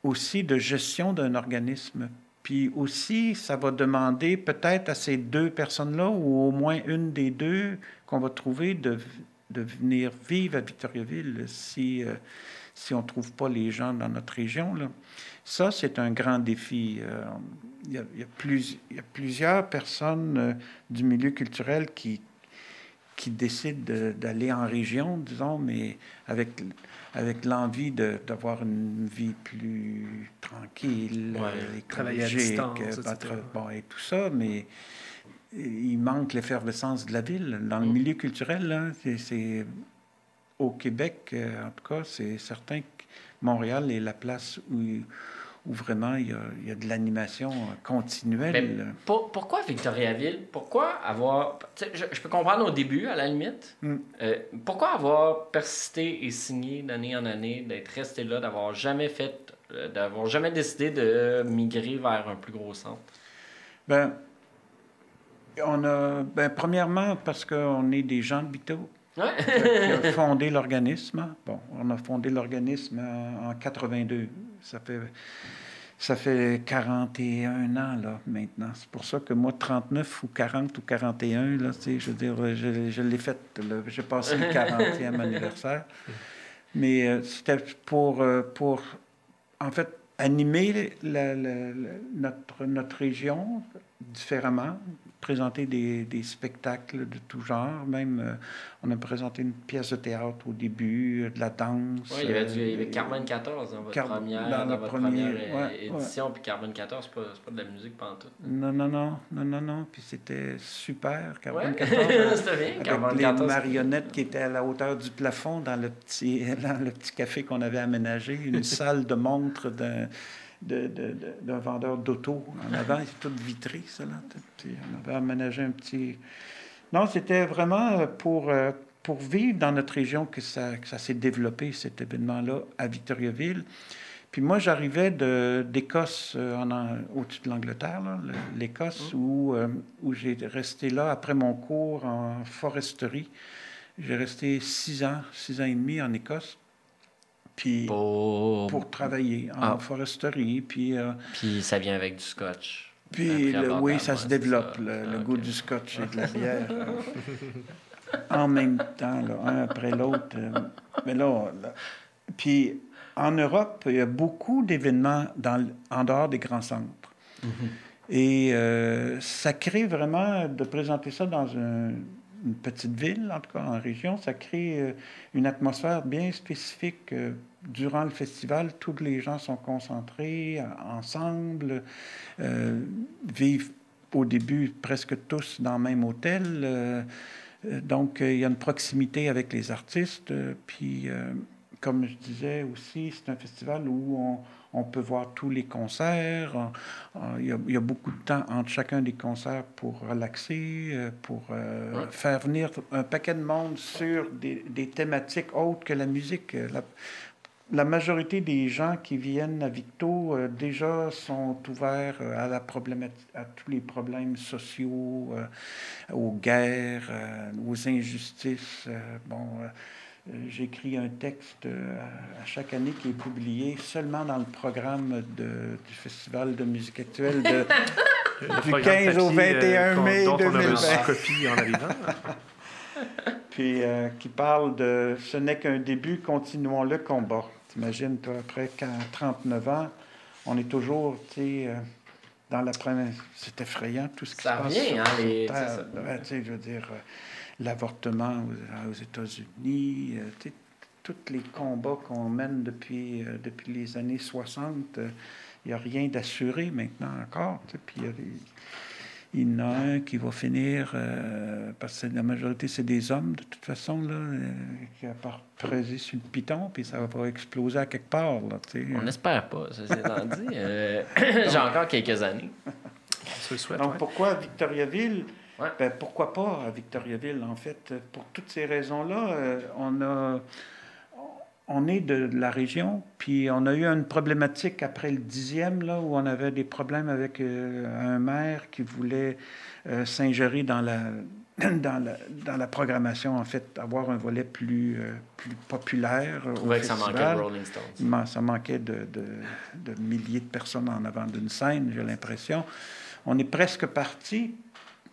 aussi de gestion d'un organisme. Puis aussi, ça va demander peut-être à ces deux personnes-là, ou au moins une des deux qu'on va trouver, de, de venir vivre à Victoriaville si, si on ne trouve pas les gens dans notre région. Là. Ça, c'est un grand défi. Euh, Il y, a, il y a plus- il y a plusieurs personnes euh, du milieu culturel qui, qui décident de- d'aller en région, disons, mais avec, avec l'envie d'avoir une vie plus tranquille, Ouais, euh, travailler à distance, etc. bon, et tout ça, mais il manque l'effervescence de la ville. Dans le Mm. milieu culturel, c'est- au Québec, en tout cas, c'est certain que Montréal est la place où, où vraiment il y a, il y a de l'animation euh, continuelle. Mais pour- pourquoi Victoriaville? Pourquoi avoir... Je, je peux comprendre au début, à la limite. Mm. Euh, pourquoi avoir persisté et signé d'année en année, d'être resté là, d'avoir jamais fait... euh, d'avoir jamais décidé de migrer vers un plus gros centre? Ben, on a, ben, premièrement, parce qu'on est des gens de Bito Ouais. qui a fondé l'organisme. Bon, on a fondé l'organisme en, en 82. Ça fait, ça fait 41 ans, là, maintenant. C'est pour ça que moi, 39 ou 40 ou 41, là, tu sais, je veux dire, je, je l'ai fait, j'ai passé le 40e anniversaire. Mais euh, c'était pour, euh, pour, en fait, animer la- la- la- notre, notre région différemment, présenter des, des spectacles de tout genre. Même, euh, on a présenté une pièce de théâtre au début, euh, de la danse. Il y avait, du, il y euh, avait Carbone 14 dans votre Car- première, dans votre première, première euh, ouais, édition. Puis Carbone 14, c'est pas, pas de la musique pantoute. Non, non, non, non, non, non. Puis c'était super, Carbone Ouais, 14. euh, c'était bien. avec Carbone les 14. marionnettes qui étaient à la hauteur du plafond dans le petit, dans le petit café qu'on avait aménagé, une salle de montre d'un de, de- de- d'un vendeur d'auto en avant, c'est tout vitré, ça, là. On avait aménagé un petit... Non, c'était vraiment euh, pour, euh, pour vivre dans notre région que ça, que ça s'est développé, cet événement-là, à Victoriaville. Puis moi, j'arrivais d'Écosse, euh, au-dessus de l'Angleterre, l'Écosse, où, euh, où j'ai resté là après mon cours en foresterie. J'ai resté six ans, six ans et demi en Écosse, puis Pour... pour travailler en Ah. foresterie. Puis, euh, Puis ça vient avec du scotch. puis le- oui, ça se développe, ça. le, Ah, le goût du scotch et de la bière. en même temps, là, un après l'autre. euh, mais là, là- puis en Europe, il y a beaucoup d'événements en dehors des grands centres. Et euh, ça crée vraiment, de présenter ça dans un- une petite ville, en tout cas en région, ça crée euh, une atmosphère bien spécifique. euh, durant le festival, tous les gens sont concentrés en- ensemble, euh, vivent au début presque tous dans le même hôtel. euh, euh, donc, euh, il y a une proximité avec les artistes. euh, puis, euh, comme je disais aussi, c'est un festival où on, on peut voir tous les concerts. On- on- Il y, a, il y a beaucoup de temps entre chacun des concerts pour relaxer, euh, pour euh, Ouais. faire venir un paquet de monde sur des, des thématiques autres que la musique. Euh, La, la majorité des gens qui viennent à Victo euh, déjà sont ouverts euh, à la problématique, à tous les problèmes sociaux, euh, aux guerres, euh, aux injustices. euh, bon, euh, euh, j'écris un texte euh, à- chaque année qui est publié seulement dans le programme de- du Festival de musique actuelle de, Du programme 15 au papier, 21 qu'on- mai dont on a 2020. copie en arrivant. puis euh, qui parle de ce n'est qu'un début, continuons le combat. T'imagines, toi, après quand- 39 ans, on est toujours, tu sais, euh, dans la première. C'est effrayant tout ce qui Ça se passe. revient, sur- hein, les- Terre. Ouais, tu sais, je veux dire, euh, l'avortement aux, aux États-Unis, euh, tous les combats qu'on mène depuis, depuis les années 60, il n'y a rien d'assuré maintenant encore. Puis il y a des il y en a un qui va finir, euh, parce que la majorité, c'est des hommes, de toute façon, là, euh, qui va creuser sur le piton, puis ça va exploser à quelque part. Là, On n'espère pas, ça c'est dit. Euh, j'ai encore quelques années. Donc, pourquoi à Ben, pourquoi pas à Victoriaville, en fait? Pour toutes ces raisons-là, on a on est de, la région, puis on a eu une problématique après le dixième, là, où on avait des problèmes avec euh, un maire qui voulait euh, s'ingérer dans la, dans, la, dans la programmation, en fait, avoir un volet plus, euh, plus populaire. Trouvais que ça manquait de Rolling Stones. Ça manquait de, de, de milliers de personnes en avant d'une scène, j'ai l'impression. On est presque parti,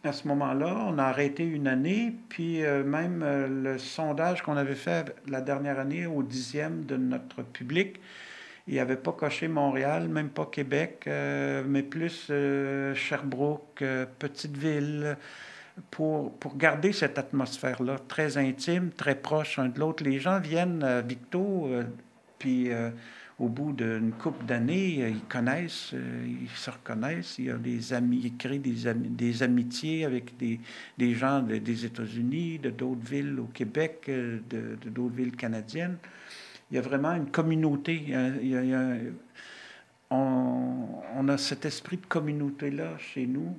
à ce moment-là. On a arrêté une année, puis euh, même euh, le sondage qu'on avait fait la dernière année au dixième de notre public, il n'y avait pas coché Montréal, même pas Québec, euh, mais plus Sherbrooke, petite ville, pour, pour garder cette atmosphère-là, très intime, très proche un de l'autre. Les gens viennent à Victo, puis au bout d'une couple d'années, euh, ils connaissent, euh, ils se reconnaissent. Il y a des amis, ils créent des, amitiés avec des, des gens des États-Unis, de d'autres villes au Québec, euh, de d'autres villes canadiennes. Il y a vraiment une communauté. on, on, a cet esprit de communauté-là chez nous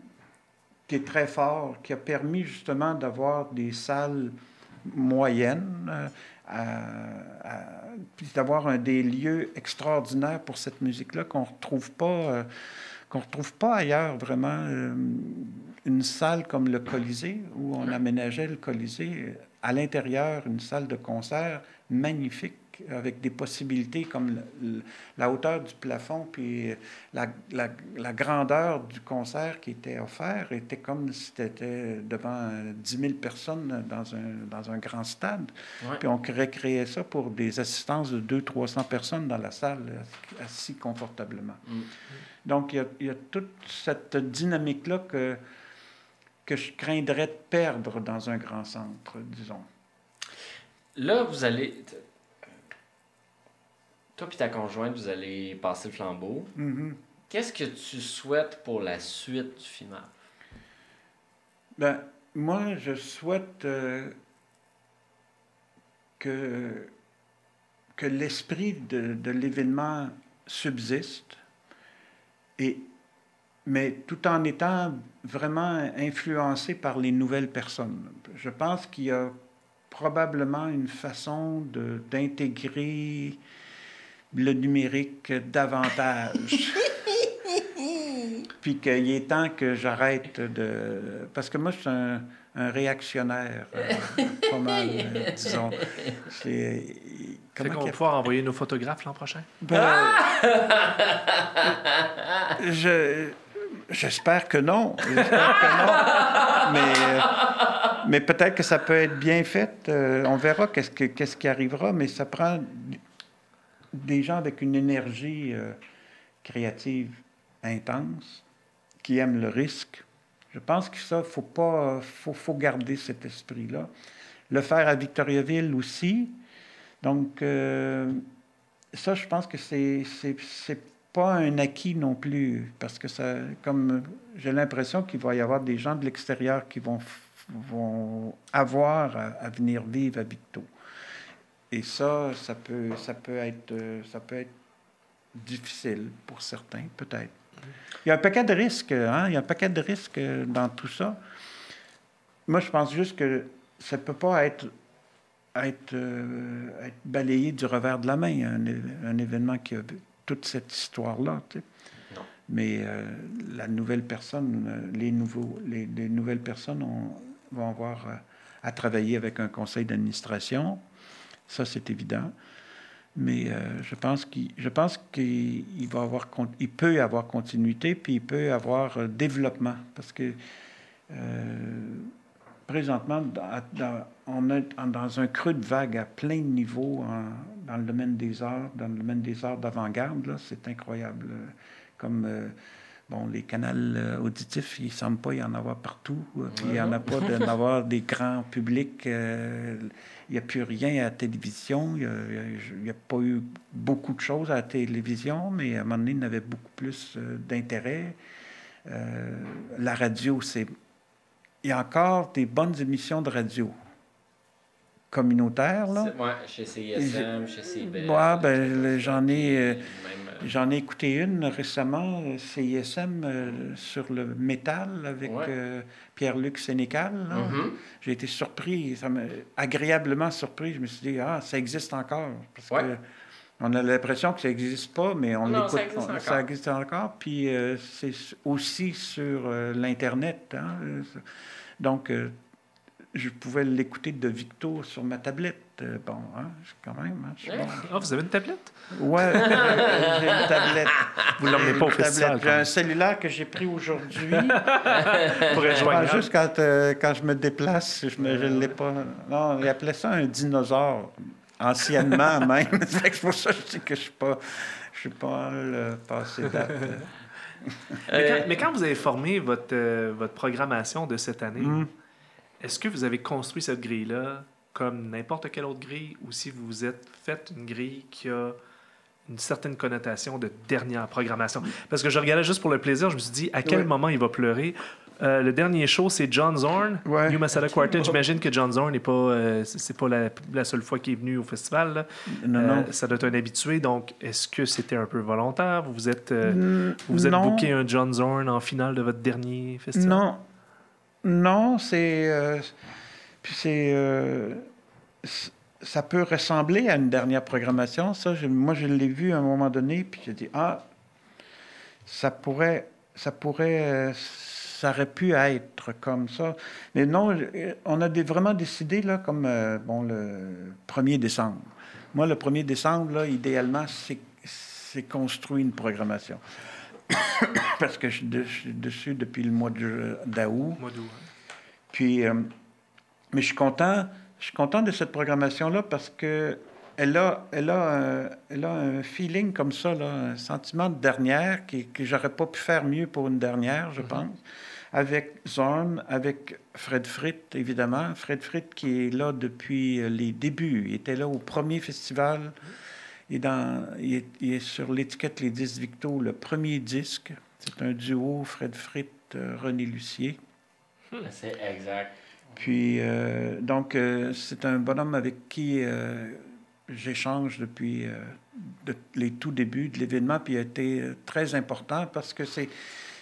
qui est très fort, qui a permis justement d'avoir des salles moyennes d'avoir des lieux extraordinaires pour cette musique-là qu'on retrouve pas, euh, qu'on retrouve pas ailleurs vraiment. Euh, une salle comme le Colisée où on aménageait le Colisée à l'intérieur, une salle de concert magnifique avec des possibilités comme la hauteur du plafond, puis la, la, grandeur du concert qui était offert était comme si c'était devant 10 000 personnes dans un, dans un grand stade. Puis on recréait ça pour des assistances de 200-300 personnes dans la salle, assis confortablement. Mm. Donc il y, a, il y, a, toute cette dynamique-là que, que je craindrais de perdre dans un grand centre, disons. Là, vous allez toi et ta conjointe, vous allez passer le flambeau. Mm-hmm. Qu'est-ce que tu souhaites pour la suite du film? Ben, moi, je souhaite euh, que, que l'esprit de, de l'événement subsiste, et, mais tout en étant vraiment influencé par les nouvelles personnes. Je pense qu'il y a probablement une façon d'intégrer le numérique davantage. Puis qu'il est temps que j'arrête de... Parce que moi, je suis un, réactionnaire, euh, pas mal, euh, disons. C'est... Comment qu'on va pouvoir envoyer nos photographes l'an prochain? Ben, je... J'espère que non. J'espère que non. Mais, mais peut-être que ça peut être bien fait. Euh, on verra qu'est-ce, que, qu'est-ce qui arrivera, mais ça prend des gens avec une énergie euh, créative intense, qui aiment le risque. Je pense que ça, faut, pas, faut, faut garder cet esprit-là. Le faire à Victoriaville aussi. Donc, euh, ça, je pense que c'est, c'est, pas un acquis non plus, parce que ça, comme j'ai l'impression qu'il va y avoir des gens de l'extérieur qui vont, vont avoir à, à venir vivre à Victo. Et ça, ça peut, ça peut, être, euh, ça peut être difficile pour certains, peut-être. Il y a un paquet de risques, hein? Il y a un paquet de risques dans tout ça. Moi, je pense juste que ça ne peut pas être, être, euh, être, balayé du revers de la main, un, événement qui a toute cette histoire-là. Mais euh, la nouvelle personne, les, nouveaux, les, les nouvelles personnes vont avoir à travailler avec un conseil d'administration, ça, c'est évident. Mais euh, je pense qu'il, je pense va avoir, il peut avoir continuité, puis il peut avoir euh, développement, parce que euh, présentement, on est dans un creux de vague à plein de niveaux dans le domaine des arts, dans le domaine des arts d'avant-garde. c'est incroyable. Comme bon, les canaux auditifs, il ne semble pas y en avoir partout. Puis il n'y en a pas d'en avoir des grands publics. Il n'y a plus rien à la télévision. Il n'y a, pas eu beaucoup de choses à la télévision, mais à un moment donné, il y avait beaucoup plus euh, d'intérêt. Euh, la radio, c'est. Il y a encore des bonnes émissions de radio communautaires. Là. Oui, chez CISM, chez CBS. Oui, ben, j'en ai. Euh, J'en ai écouté une récemment, euh, CISM, euh, sur le métal avec euh, Pierre-Luc Sénécal. Mm-hmm. J'ai été surpris, ça agréablement surpris. Je me suis dit, ah, ça existe encore. Parce que on a l'impression que ça n'existe pas, mais on l'écoute. Ça, existe encore. Puis c'est aussi sur l'Internet. Hein. Donc, je pouvais l'écouter de Victo sur ma tablette. Euh, bon, hein, quand même. Hein, ah, vous avez une tablette? Oui, j'ai une tablette. Vous ne l'emmenez pas au festival? J'ai un cellulaire que j'ai pris aujourd'hui. Pour être ah, Juste quand, euh, quand je me déplace, je ne l'ai pas. Non, il appelait ça un dinosaure, anciennement même. c'est pour ça que je dis que je ne suis pas, je suis pas le passé date. mais, quand, vous avez formé votre, euh, votre programmation de cette année, hmm. Est-ce que vous avez construit cette grille-là comme n'importe quelle autre grille ou si vous vous êtes fait une grille qui a une certaine connotation de dernière programmation? Parce que je regardais juste pour le plaisir, je me suis dit à quel moment il va pleurer? Euh, le dernier show, c'est John Zorn, New Masada Quartet. J'imagine que John Zorn n'est pas, euh, c'est pas la, seule fois qu'il est venu au festival. Non, non. Euh, ça doit être un habitué. Donc, est-ce que c'était un peu volontaire? Vous vous êtes, vous êtes booké un John Zorn en finale de votre dernier festival? Non, non, c'est. Euh, c'est. Euh, ça peut ressembler à une dernière programmation. Ça, moi, je l'ai vu à un moment donné, puis j'ai dit ah, ça pourrait, ça pourrait, euh, ça aurait pu être comme ça. Mais non, on a vraiment décidé là, comme bon le 1er décembre. Moi, le 1er décembre, là, idéalement, c'est construit une programmation. parce que je suis dessus depuis le mois d'août. Puis, euh, mais je suis content, je suis content de cette programmation-là parce que elle a, elle, a, elle a un feeling comme ça, là, un sentiment de dernière qui, que j'aurais pas pu faire mieux pour une dernière, je mm-hmm. pense. Avec Zorn, avec Fred Fritt, évidemment. Fred Fritt qui est là depuis les débuts. Il était là au premier festival. Il est, dans, il est, sur l'étiquette Les 10 Victo, le premier disque. C'est un duo, Fred Fritt, euh, René Lucier. C'est exact. Puis, euh, donc, euh, c'est un bonhomme avec qui j'échange depuis les tout débuts de l'événement, puis il a été très important parce que c'est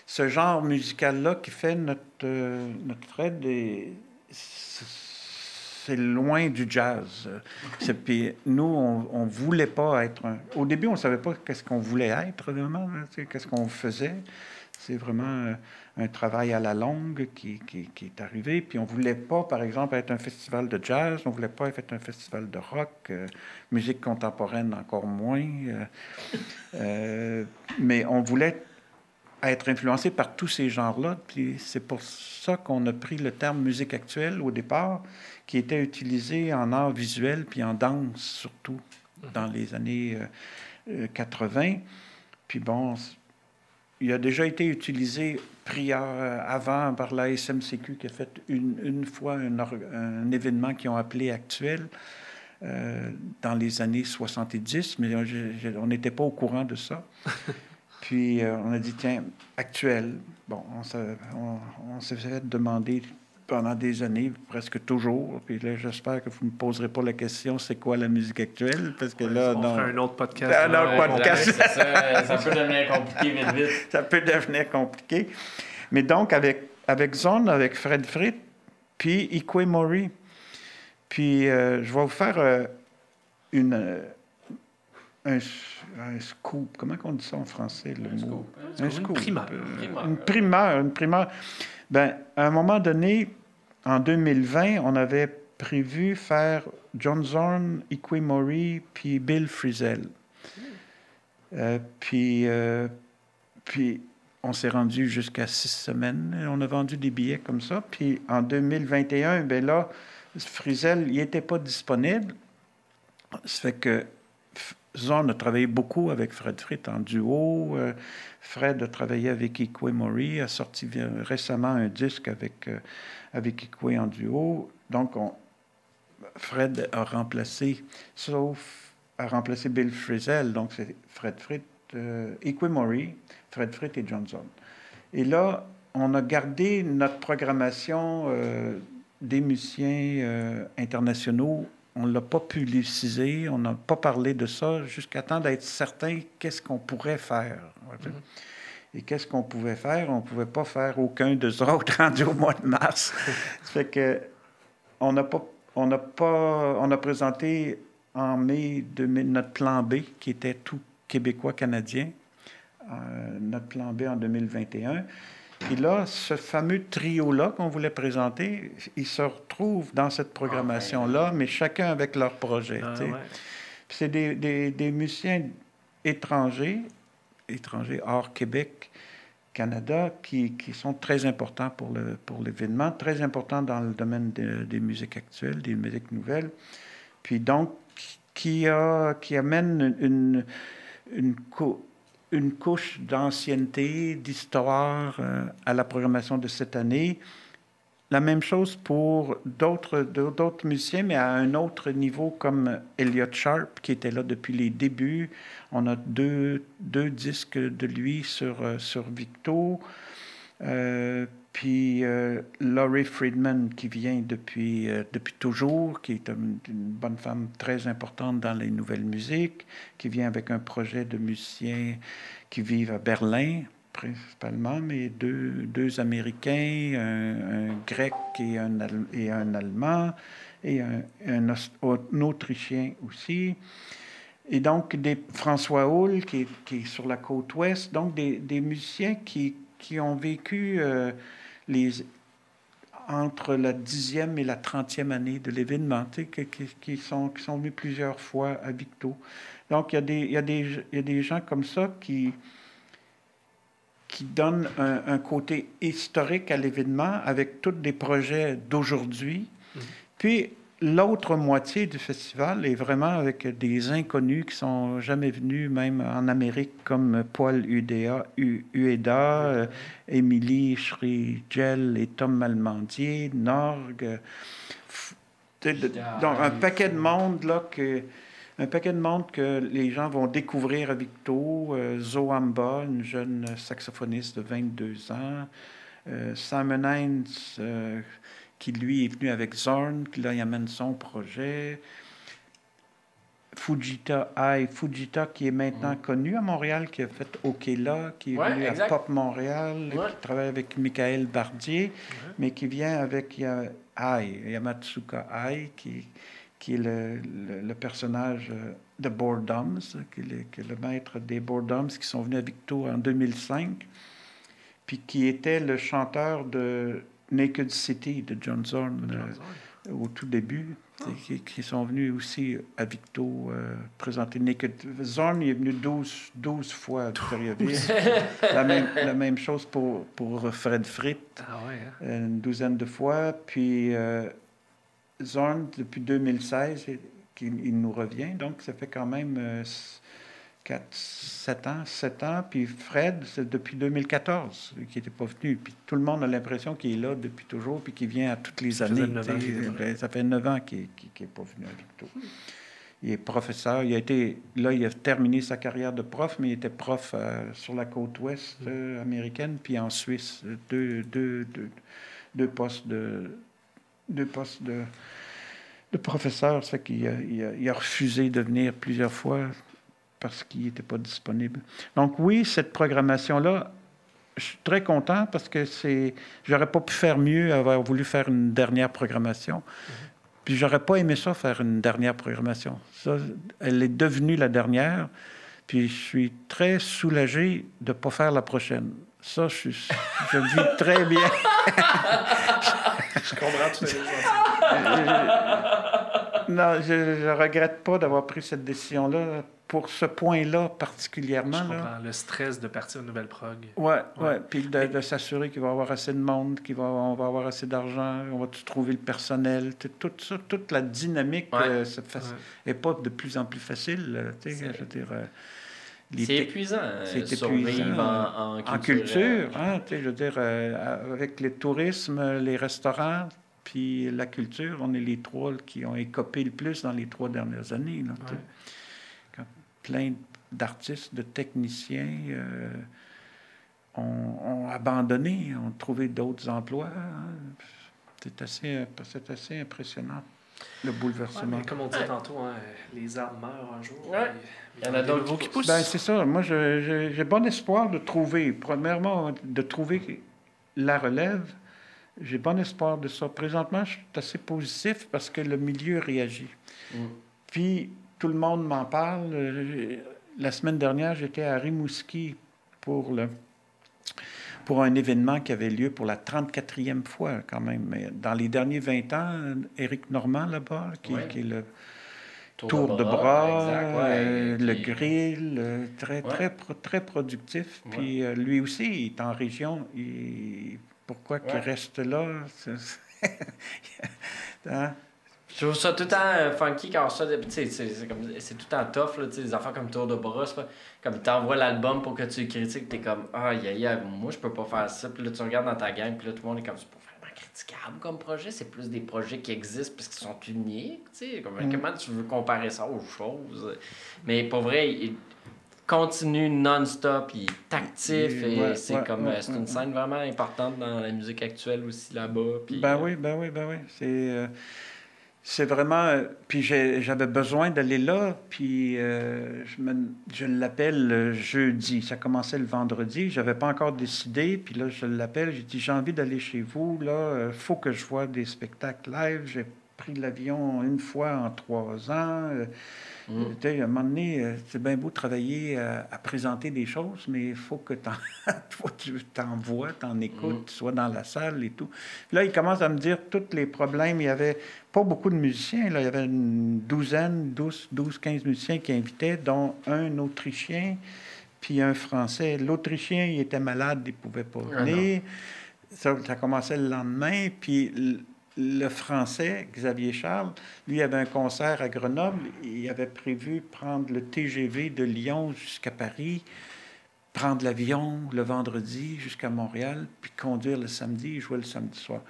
ce genre musical-là qui fait notre, notre Fred. Et c'est loin du jazz. Puis nous, on ne voulait pas être Au début, on savait pas qu'est-ce qu'on voulait être, vraiment, qu'est-ce qu'on faisait. C'est vraiment euh, un travail à la longue qui, qui, est arrivé. Puis on voulait pas, par exemple, être un festival de jazz, on voulait pas être un festival de rock, euh, musique contemporaine encore moins. Euh, mais on voulait être influencé par tous ces genres-là. Puis c'est pour ça qu'on a pris le terme musique actuelle au départ, qui était utilisé en art visuel puis en danse surtout dans les années 80. Puis bon, il a déjà été utilisé prière avant par la SMCQ qui a fait une, une fois un, un, événement qu'ils ont appelé actuel euh, dans les années 70, mais on n'était pas au courant de ça. Puis euh, on a dit, tiens, actuel. Bon, on s'est fait demander pendant des années, presque toujours. Puis là, j'espère que vous ne me poserez pas la question c'est quoi la musique actuelle? Parce que là, on fera un autre podcast. Un autre podcast. ça, ça, peut devenir compliqué vite, vite. ça peut devenir compliqué. Mais donc, avec, avec Zone, avec Fred Fritt, puis Ikwe Mori. Puis euh, je vais vous faire euh, une, euh, un, un, scoop. Comment on dit ça en français, le un mot? Scoop. Un, scoop. Une primeur. Une primeur. Une primeur. Ben, à un moment donné, en 2020, on avait prévu faire John Zorn, Ikwe Mori, puis Bill Frisell. Euh, puis, euh, puis, on s'est rendu jusqu'à six semaines. On a vendu des billets comme ça. Puis, en 2021, ben là, Frisell, il n'était pas disponible. Ça fait que Zorn a travaillé beaucoup avec Fred Fritt en duo. Euh, Fred a travaillé avec Ikwe a sorti récemment un disque avec, euh, avec en duo. Donc, on, Fred a remplacé, a remplacé Bill Frisell, donc c'est Fred Fritt, euh, Fred Fritt et John Zorn. Et là, on a gardé notre programmation euh, des musiciens internationaux on ne l'a pas publicisé, on n'a pas parlé de ça jusqu'à temps d'être certain qu'est-ce qu'on pourrait faire. Mhm. Et qu'est-ce qu'on pouvait faire? On ne pouvait pas faire aucun des autres rendus au mois de mars. ça fait que on n'a pas, on n'a pas, on a présenté en mai de, notre plan B, qui était tout québécois-canadien, euh, notre plan B en 2021. Et là, ce fameux trio-là qu'on voulait présenter, ils se retrouvent dans cette programmation-là, mais chacun avec leur projet. Ah, c'est des, des, des, musiciens étrangers, étrangers hors Québec, Canada, qui, qui sont très importants pour, le, pour l'événement, très importants dans le domaine des musiques actuelles, des musiques nouvelles. Puis donc, qui, a, qui amène une, une, une couche d'ancienneté, d'histoire euh, à la programmation de cette année. La même chose pour d'autres, musiciens, mais à un autre niveau, comme Elliot Sharp, qui était là depuis les débuts. On a deux, deux disques de lui sur, euh, sur Victo. Euh, puis euh, Laurie Friedman, qui vient depuis, euh, depuis toujours, qui est une, bonne femme très importante dans les nouvelles musiques, qui vient avec un projet de musiciens qui vivent à Berlin, principalement, mais deux, deux Américains, un, Grec et un, et un Allemand, et un, Autrichien aussi. Et donc, des, François Hull, qui, qui, est sur la côte ouest, donc des, des musiciens qui, qui ont vécu... Euh, les, entre la dixième et la trentième année de l'événement, qui, qui, sont, qui sont venus plusieurs fois à Victo. Donc, il y a des, il y a des, il y a des gens comme ça qui, qui donnent un, un côté historique à l'événement avec tous des projets d'aujourd'hui. Mm-hmm. Puis, L'autre moitié du festival est vraiment avec des inconnus qui sont jamais venus, même en Amérique, comme Paul Ueda, Ueda euh, Émilie Schrigel et Tom Malmandier, Norg. Donc, un paquet de monde là que un paquet de monde que les gens vont découvrir à Victo. Euh, Zoamba, une jeune saxophoniste de 22 ans. Euh, Simon Hines, qui lui est venu avec Zorn, qui là il amène son projet. Fujita Ai, Fujita qui est maintenant connu à Montréal, qui a fait Okela, qui est venu à Pop Montréal, qui travaille avec Michael Bardier, mais qui vient avec Ai, Yamatsuka Ai, qui, qui est le, le, personnage euh, de Boredoms, qui est, qui est, le maître des Boredoms qui sont venus à Victo en 2005, puis qui était le chanteur de Naked City de John Zorn, euh, au tout début, ah. qui, sont venus aussi à Victo euh, présenter Naked. Zorn est venu 12, 12 fois à Victoriaville. la, même, la même chose pour, pour Fred Fritt, ah hein. une douzaine de fois. Puis euh, Zorn, depuis 2016, il, nous revient, donc ça fait quand même 4, 7 ans, 7 ans. Puis Fred, c'est depuis 2014 qui n'était pas venu. Puis tout le monde a l'impression qu'il est là depuis toujours, puis qu'il vient à toutes les années. Ben, ça fait 9 ans qu'il n'est pas venu à Victo. Il est professeur. Il a été, là, il a terminé sa carrière de prof, mais il était prof euh, sur la côte ouest euh, américaine, puis en Suisse. Deux, deux, deux, deux postes de, deux postes de, de professeur. Ça fait qu'il a, il a refusé de venir plusieurs fois parce qu'il n'était pas disponible. Donc oui, cette programmation-là, je suis très content parce que c'est, j'aurais pas pu faire mieux, avoir voulu faire une dernière programmation. Mm-hmm. Puis j'aurais pas aimé ça faire une dernière programmation. Ça, elle est devenue la dernière. Puis je suis très soulagé de ne pas faire la prochaine. Ça, je, je vis très bien. je comprends tout à Non, je ne regrette pas d'avoir pris cette décision-là pour ce point-là particulièrement. Je comprends. Le stress de partir une nouvelle prog. Oui, ouais. ouais. Puis de, s'assurer qu'il va y avoir assez de monde, qu'on va, on va avoir assez d'argent, on va trouver le personnel. Tout ça, toute la dynamique euh, n'est pas de plus en plus facile. Euh, je veux dire, euh, c'est épuisant, c'est épuisant en, en, culture. hein, je veux dire, avec le tourisme, les restaurants, puis la culture, on est les trois qui ont écopé le plus dans les trois dernières années. Là, plein d'artistes, de techniciens euh, ont, abandonné, ont trouvé d'autres emplois. Hein. C'est assez, assez impressionnant, le bouleversement. comme on disait tantôt, hein, les arbres meurent un jour. Il y en a d'autres qui poussent. Ben, c'est ça. Moi, j'ai bon espoir de trouver, premièrement, de trouver la relève. J'ai bon espoir de ça. Présentement, je suis assez positif parce que le milieu réagit. Mm. Puis, tout le monde m'en parle. La semaine dernière, j'étais à Rimouski pour, le, pour un événement qui avait lieu pour la 34e fois quand même. Mais dans les derniers 20 ans, Éric Normand là-bas, qui, est le tour, de bras, euh, le grill, euh, très, très, très productif. Puis euh, lui aussi, il est en région. pourquoi qu'il reste là? hein? Je trouve ça tout le temps euh, funky quand ça. C'est tout le temps tough, là, des affaires comme Tour de bras. Comme tu t'envoies l'album pour que tu critiques, t'es comme Ah, aïe, aïe, moi je peux pas faire ça. Puis là, tu regardes dans ta gang, puis là, tout le monde est comme C'est pas vraiment critiquable comme projet. C'est plus des projets qui existent parce qu'ils sont uniques. Comme, mm. Comment tu veux comparer ça aux choses? Mais pour vrai, il continue non-stop, il est actif et c'est comme euh, c'est une scène vraiment importante dans la musique actuelle aussi là-bas. Ben euh, oui, ben oui, ben oui. C'est c'est vraiment. Euh, puis j'avais besoin d'aller là, puis euh, je, je l'appelle jeudi. Ça commençait le vendredi. Je n'avais pas encore décidé, puis là, je l'appelle. J'ai dit J'ai envie d'aller chez vous, là. Il euh, faut que je vois des spectacles live. Pris l'avion une fois en trois ans. Mm. À un moment donné, euh, c'est bien beau travailler euh, à, présenter des choses, mais il faut que tu t'envoies, tu en écoutes, mm. tu sois dans la salle et tout. là, il commence à me dire tous les problèmes. Il y avait pas beaucoup de musiciens. Là. Il y avait une douzaine, 12, 12 15 musiciens qui invitaient, dont un Autrichien puis un Français. L'Autrichien, il était malade, il pouvait pas ah venir. ça, ça, commençait le lendemain. Puis le français, Xavier Charles, lui avait un concert à Grenoble. Il avait prévu prendre le TGV de Lyon jusqu'à Paris, prendre l'avion le vendredi jusqu'à Montréal, puis conduire le samedi, jouer le samedi soir.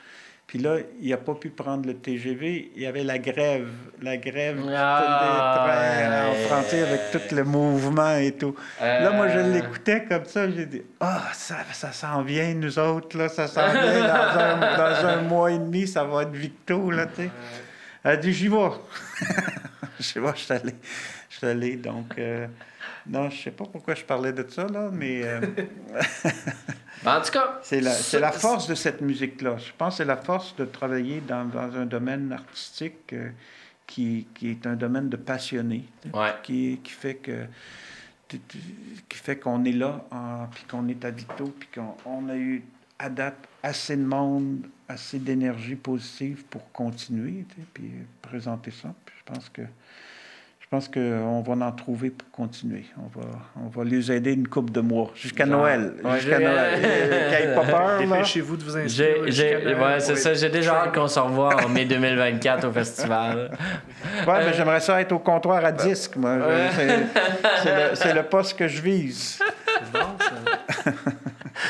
Puis là, il n'a pas pu prendre le TGV. Il y avait la grève. La grève ah, des trains en avec tout le mouvement et tout. Là, moi, je euh. l'écoutais comme ça. J'ai dit Ah, ça, ça s'en vient, nous autres. Là, ça s'en vient dans un, mois et demi. Ça va être Victo. Là, tu sais. Elle a dit J'y vais. Je vais, je suis allé. Je suis allé. Donc. Euh, non, je sais pas pourquoi je parlais de ça, là, mais. Euh, en tout cas. C'est la, force de cette musique-là. Je pense que c'est la force de travailler dans, dans un domaine artistique euh, qui, qui, est un domaine de passionné. Qui, qui fait que qui fait qu'on est là, puis qu'on est à Vito, puis qu'on a eu à date assez de monde, assez d'énergie positive pour continuer, puis présenter ça. Puis je pense que pense qu'on va en trouver pour continuer. On va, on va les aider une couple de mois, jusqu'à Noël. jusqu'à Noël. pas peur, Dépêchez-vous de vous inscrire. Ouais, c'est ça. J'ai déjà hâte qu'on se revoie en mai 2024 au festival. Oui, mais j'aimerais ça être au comptoir à disque, moi. C'est le, le, poste que je vise. C'est bon, ça.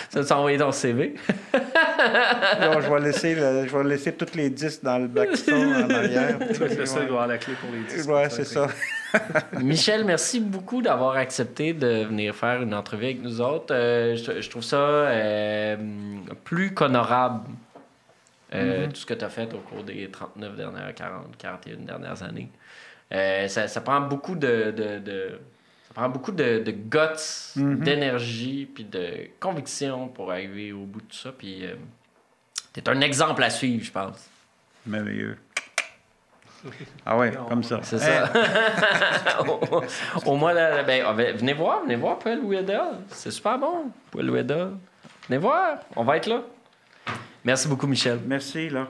Ça vas envoyer ton CV? Non, je vais, laisser je vais laisser tous les disques dans le backstone en arrière. le seul doit avoir la clé pour les disques. Oui, c'est ça. Michel, merci beaucoup d'avoir accepté de venir faire une entrevue avec nous autres. Euh, je, trouve ça euh, plus qu'honorable. Euh, mm-hmm. Tout ce que tu as fait au cours des 39 dernières, 40, 41 dernières années. Ça, ça, prend beaucoup de, de ça prend beaucoup de, de guts, mhm. d'énergie, puis de conviction pour arriver au bout de tout ça. Puis euh, t'es un exemple à suivre, je pense. Merveilleux. Ah ouais, comme ça. C'est ça. au, moins, ben, ah, ben, venez voir, venez voir Paul Oueda. C'est super bon, Paul Oueda. Venez voir, on va être là. Merci beaucoup, Michel. Merci, là.